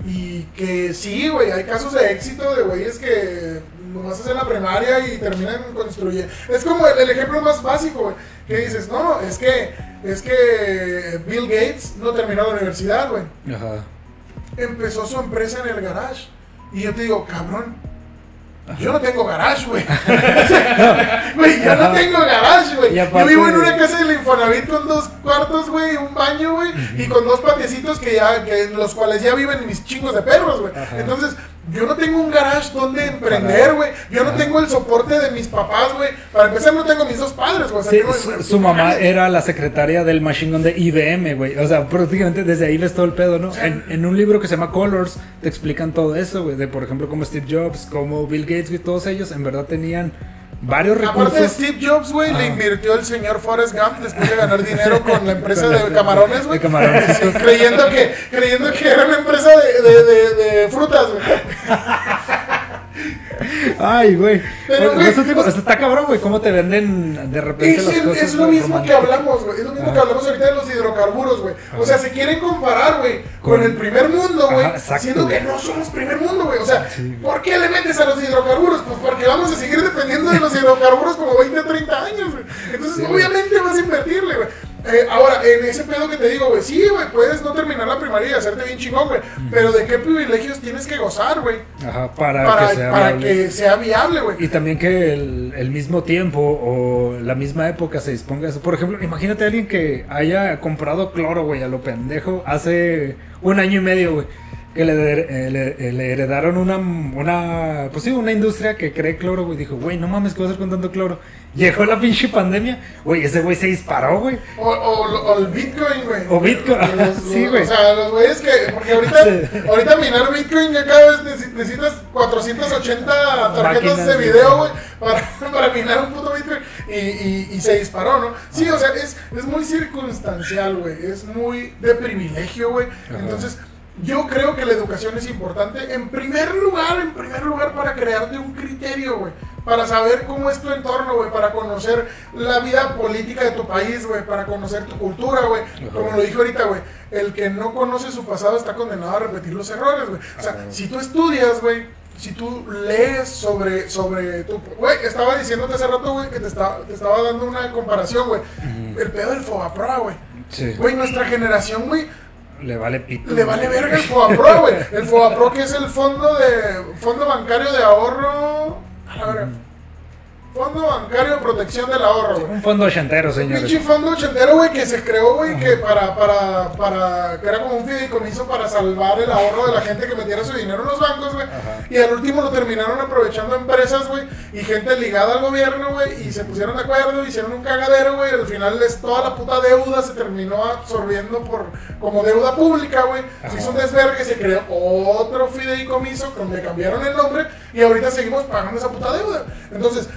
Y que sí, güey, hay casos de éxito de güeyes que nomás hacen la primaria y terminan construyendo. Es como el, el ejemplo más básico, güey. Que dices, no, es que, es que Bill Gates no terminó la universidad, güey. Ajá. Empezó su empresa en el garage. Y yo te digo, cabrón, yo no tengo garage, güey. Güey, yo no tengo garage, güey. Yo vivo en una casa del Infonavit con dos cuartos, güey, un baño, güey, y con dos patiecitos que ya, que los cuales ya viven mis chingos de perros, güey. Entonces, yo no tengo un garage donde emprender, güey. Yo no tengo el soporte de mis papás, güey. Para empezar, no tengo mis dos padres, güey. O sea, Sí, tengo- su, su mamá era la secretaria del Machine Gun de IBM, güey. O sea, prácticamente desde ahí ves todo el pedo, ¿no? En, en un libro que se llama Colors te explican todo eso, güey. De, por ejemplo, cómo Steve Jobs, cómo Bill Gates, güey, todos ellos en verdad tenían varios Aparte de recursos. Steve Jobs, güey, le Ajá. invirtió el señor Forrest Gump después de ganar dinero con la empresa de camarones, güey. De camarones. Sí, creyendo, que, creyendo que era una empresa de, de, de, de frutas, güey. Ay, güey. Pero, güey, eso te digo, o sea- está cabrón, güey, cómo te venden de repente Es, las cosas. es lo mismo que hablamos, güey. Es lo mismo que hablamos ahorita de los hidrocarburos, güey. O sea, se quieren comparar, güey, con, Con- el primer mundo, güey. Exacto, Siendo que no somos primer mundo, güey. O sea, Sí. ¿por qué le metes a los hidrocarburos? Pues porque vamos a seguir dependiendo de los hidrocarburos como 20 o 30 años, güey. Entonces, Sí, obviamente vas a invertirle, güey. Eh, ahora, en ese pedo que te digo, güey, sí, güey, puedes no terminar la primaria y hacerte bien chingón, güey. Pero ¿de qué privilegios tienes que gozar, güey? Ajá, para, Para, que sea para viable. que sea viable, güey. Y también que el, el mismo tiempo o la misma época se disponga a eso. Por ejemplo, imagínate a alguien que haya comprado cloro, güey, a lo pendejo, hace un año y medio, güey. Que le, eh, le, eh, le heredaron una, una, pues sí, una industria que cree cloro, güey. Dijo, güey, no mames, ¿qué vas a hacer con tanto cloro? Llegó la pinche pandemia, güey, ese güey se disparó, güey. O, o, o el Bitcoin, güey. O Bitcoin, Los- sí, güey. O sea, los güeyes que. Porque ahorita, ahorita minar Bitcoin ya cada vez necesi- necesitas 480 tarjetas Máquinas, de video, güey, para, para minar un puto Bitcoin. Y, y, y se disparó, ¿no? Sí, o sea, es, es muy circunstancial, güey. Es muy de privilegio, güey. Entonces. Yo creo que la educación es importante en primer lugar, en primer lugar para crearte un criterio, güey, para saber cómo es tu entorno, güey, para conocer la vida política de tu país, güey, para conocer tu cultura, güey. Como lo dije ahorita, güey, el que no conoce su pasado está condenado a repetir los errores, güey. O sea, Ajá. si tú estudias, güey, si tú lees sobre, sobre tu... Güey, estaba diciéndote hace rato, güey, que te estaba, te estaba dando una comparación, güey. El pedo del Fogapro, güey. Sí. Güey, nuestra generación, güey, Le vale pito. le vale verga el Fogapro, güey. El Fogapro que es el fondo de fondo bancario de ahorro. A la verga. Fondo Bancario de Protección del Ahorro, güey. Un fondo ochentero, Un señores. pinche fondo ochentero, güey, que se creó, güey, que para, para, para, que era como un fideicomiso para salvar el ahorro de la gente que metiera su dinero en los bancos, güey. Y al último lo terminaron aprovechando empresas, güey, y gente ligada al gobierno, güey, y se pusieron de acuerdo, hicieron un cagadero, güey. Al final es toda la puta deuda se terminó absorbiendo por, como deuda pública, güey. Se hizo un desvergue, se creó otro fideicomiso donde cambiaron el nombre y ahorita seguimos pagando esa puta deuda. Entonces,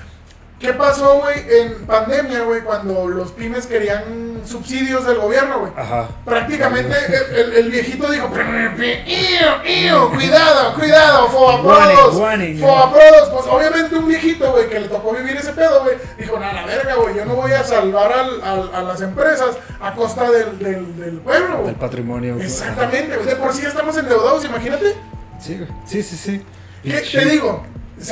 ¿Qué pasó, güey, en pandemia, güey, cuando los pymes querían subsidios del gobierno, güey? Ajá. Prácticamente el, el- el viejito dijo, "Iu, cuidado, cuidado, fobaprodos, fobaprodos. Pues obviamente un viejito, güey, que le tocó vivir ese pedo, güey, dijo, no, la verga, güey, yo no voy a salvar al- al- a las empresas a costa del, del, del pueblo, güey. Del patrimonio. güey. Exactamente, güey, de por sí estamos endeudados, imagínate. Sí, güey. Sí, sí, sí. ¿Qué te digo?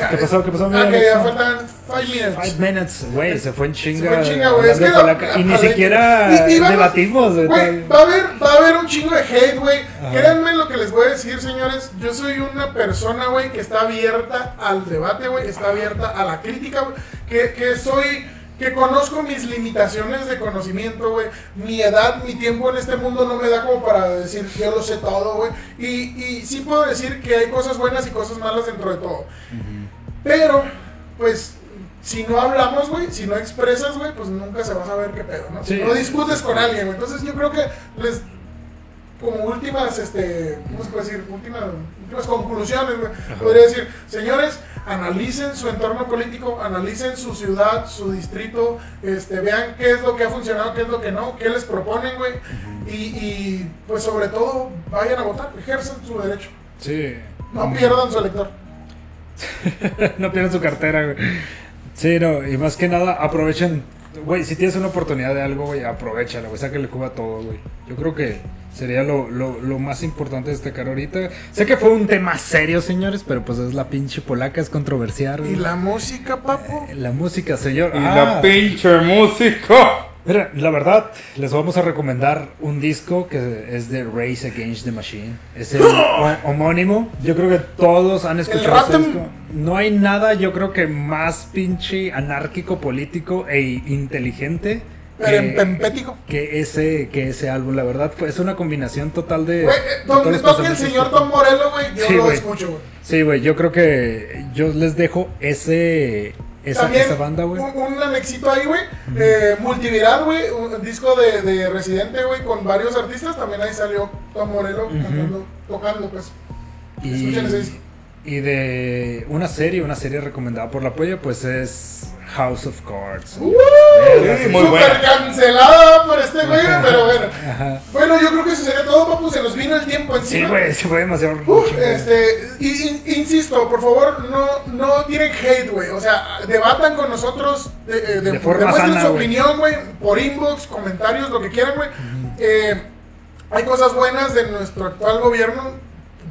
¿Qué pasó? ¿Qué pasó, que ya faltan five minutes. Five minutes, güey, se fue en chinga. Se fue en chinga, güey. Es que la- la- y ni siquiera y- y vamos- debatimos, güey. Va a haber, va a haber un chingo de hate, güey. Créanme lo que les voy a decir, señores. Yo soy una persona, güey, que está abierta al debate, güey. Está abierta a la crítica, güey. Que, que soy, que conozco mis limitaciones de conocimiento, güey. Mi edad, mi tiempo en este mundo no me da como para decir yo lo sé todo, güey. Y, y sí puedo decir que hay cosas buenas y cosas malas dentro de todo. Pero, pues, si no hablamos, güey, si no expresas, güey, pues nunca se va a saber qué pedo, ¿no? Sí. Si no discutes con alguien, güey. Entonces yo creo que les, como últimas, este, ¿cómo se puede decir? Últimas, últimas conclusiones, güey. Podría decir, señores, analicen su entorno político, analicen su ciudad, su distrito, este, vean qué es lo que ha funcionado, qué es lo que no, qué les proponen, güey. y, y, pues sobre todo, vayan a votar, ejerzan su derecho. Sí. No pierdan su elector. no pierdan su cartera, güey. Sí, no, y más que nada, aprovechen. Güey, si tienes una oportunidad de algo, güey, aprovechala, güey. Sáquenle jugo a todo, güey. Yo creo que sería lo, lo, lo más importante destacar ahorita. Sé que fue un tema serio, señores, pero pues es la pinche polaca, es controversial. Y la música, papo. La música, señor. Y Ah, la pinche música. Mira, la verdad, les vamos a recomendar un disco que es de Race Against the Machine. Es el ho- homónimo. Yo creo que todos han escuchado este disco. No hay nada, yo creo que más pinche anárquico, político e inteligente Pero en que, ese, que ese álbum. La verdad, pues, es una combinación total de. Güey, eh, donde toque el señor Tom Morello, güey, yo Sí, lo escucho, güey. Sí, güey, yo creo que yo les dejo ese. Esa, También esa banda, güey. Un, un anexito ahí, güey. Eh, Multiviral, güey. Un disco de, de Residente, güey, con varios artistas. También ahí salió Tom Morello cantando, tocando, pues. Y, Escuchen ese disco. y de una serie, una serie recomendada por la polla, pues es House of Cards. ¡Uh! Sí, muy buena. cancelada por este güey, pero bueno. Ajá. Bueno, yo creo que eso sería todo, papu. Se nos vino el tiempo Sí, encima. güey, se fue demasiado. Chingón. este, in- insisto, por favor, no, no tienen hate, güey. O sea, debatan con nosotros, de, eh, de, De forma sana, su güey. opinión, güey, por inbox, comentarios, lo que quieran, güey. Eh, hay cosas buenas de nuestro actual gobierno.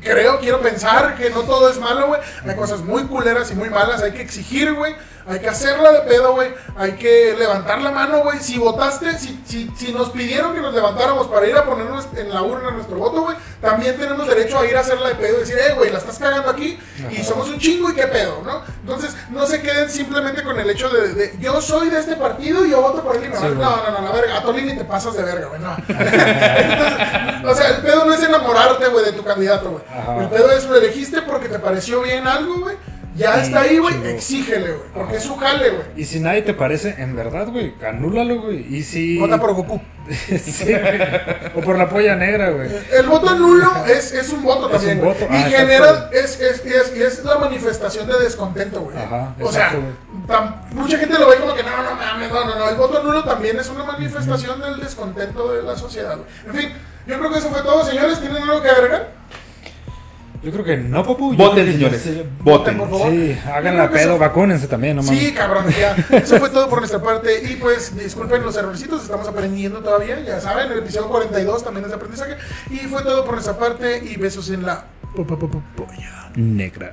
Creo, quiero pensar que no todo es malo, güey. Hay cosas muy culeras y muy malas. Hay que exigir, güey. Hay que hacerla de pedo, güey. Hay que levantar la mano, güey. Si votaste, si, si, si nos pidieron que nos levantáramos para ir a ponernos en la urna nuestro voto, güey, también tenemos derecho a ir a hacerla de pedo y decir, eh, güey, la estás cagando aquí y somos un chingo y qué pedo, ¿no? Entonces, no se queden simplemente con el hecho de, de, yo soy de este partido y yo voto por me Sí, vale". güey. No, no, no, la verga. A Tolini te pasas de verga, güey, no. Entonces, o sea, el pedo no es enamorarte, güey, de tu candidato, güey. El pedo es lo elegiste porque te pareció bien algo, güey. Ya Y está ahí, güey. Exígele, güey. Porque es su jale, güey. Y si nadie te parece, en verdad, güey, anúlalo, güey. Y si. Vota por Goku. Sí. O por la polla negra, güey. El voto nulo es, es un voto Es también, un voto, Y ah, genera, exacto. es, es, es, es la manifestación de descontento, güey. Ajá, O sea, mucha gente lo ve como que no, no mames, no, no, no. El voto nulo también es una manifestación del descontento de la sociedad, güey. En fin, yo creo que eso fue todo, señores. ¿Tienen algo que agregar? Yo creo que no, papu. Voten, señores. sí. Voten. por favor. Sí, hagan la que eso- pedo, vacúnense también, no mames. Sí, cabrón, ya. Eso fue todo por nuestra parte. Y pues, disculpen los errorcitos, estamos aprendiendo todavía. Ya saben, el episodio 42 también es de aprendizaje. Y fue todo por nuestra parte. Y besos en la po- po- po- po- polla. Negra.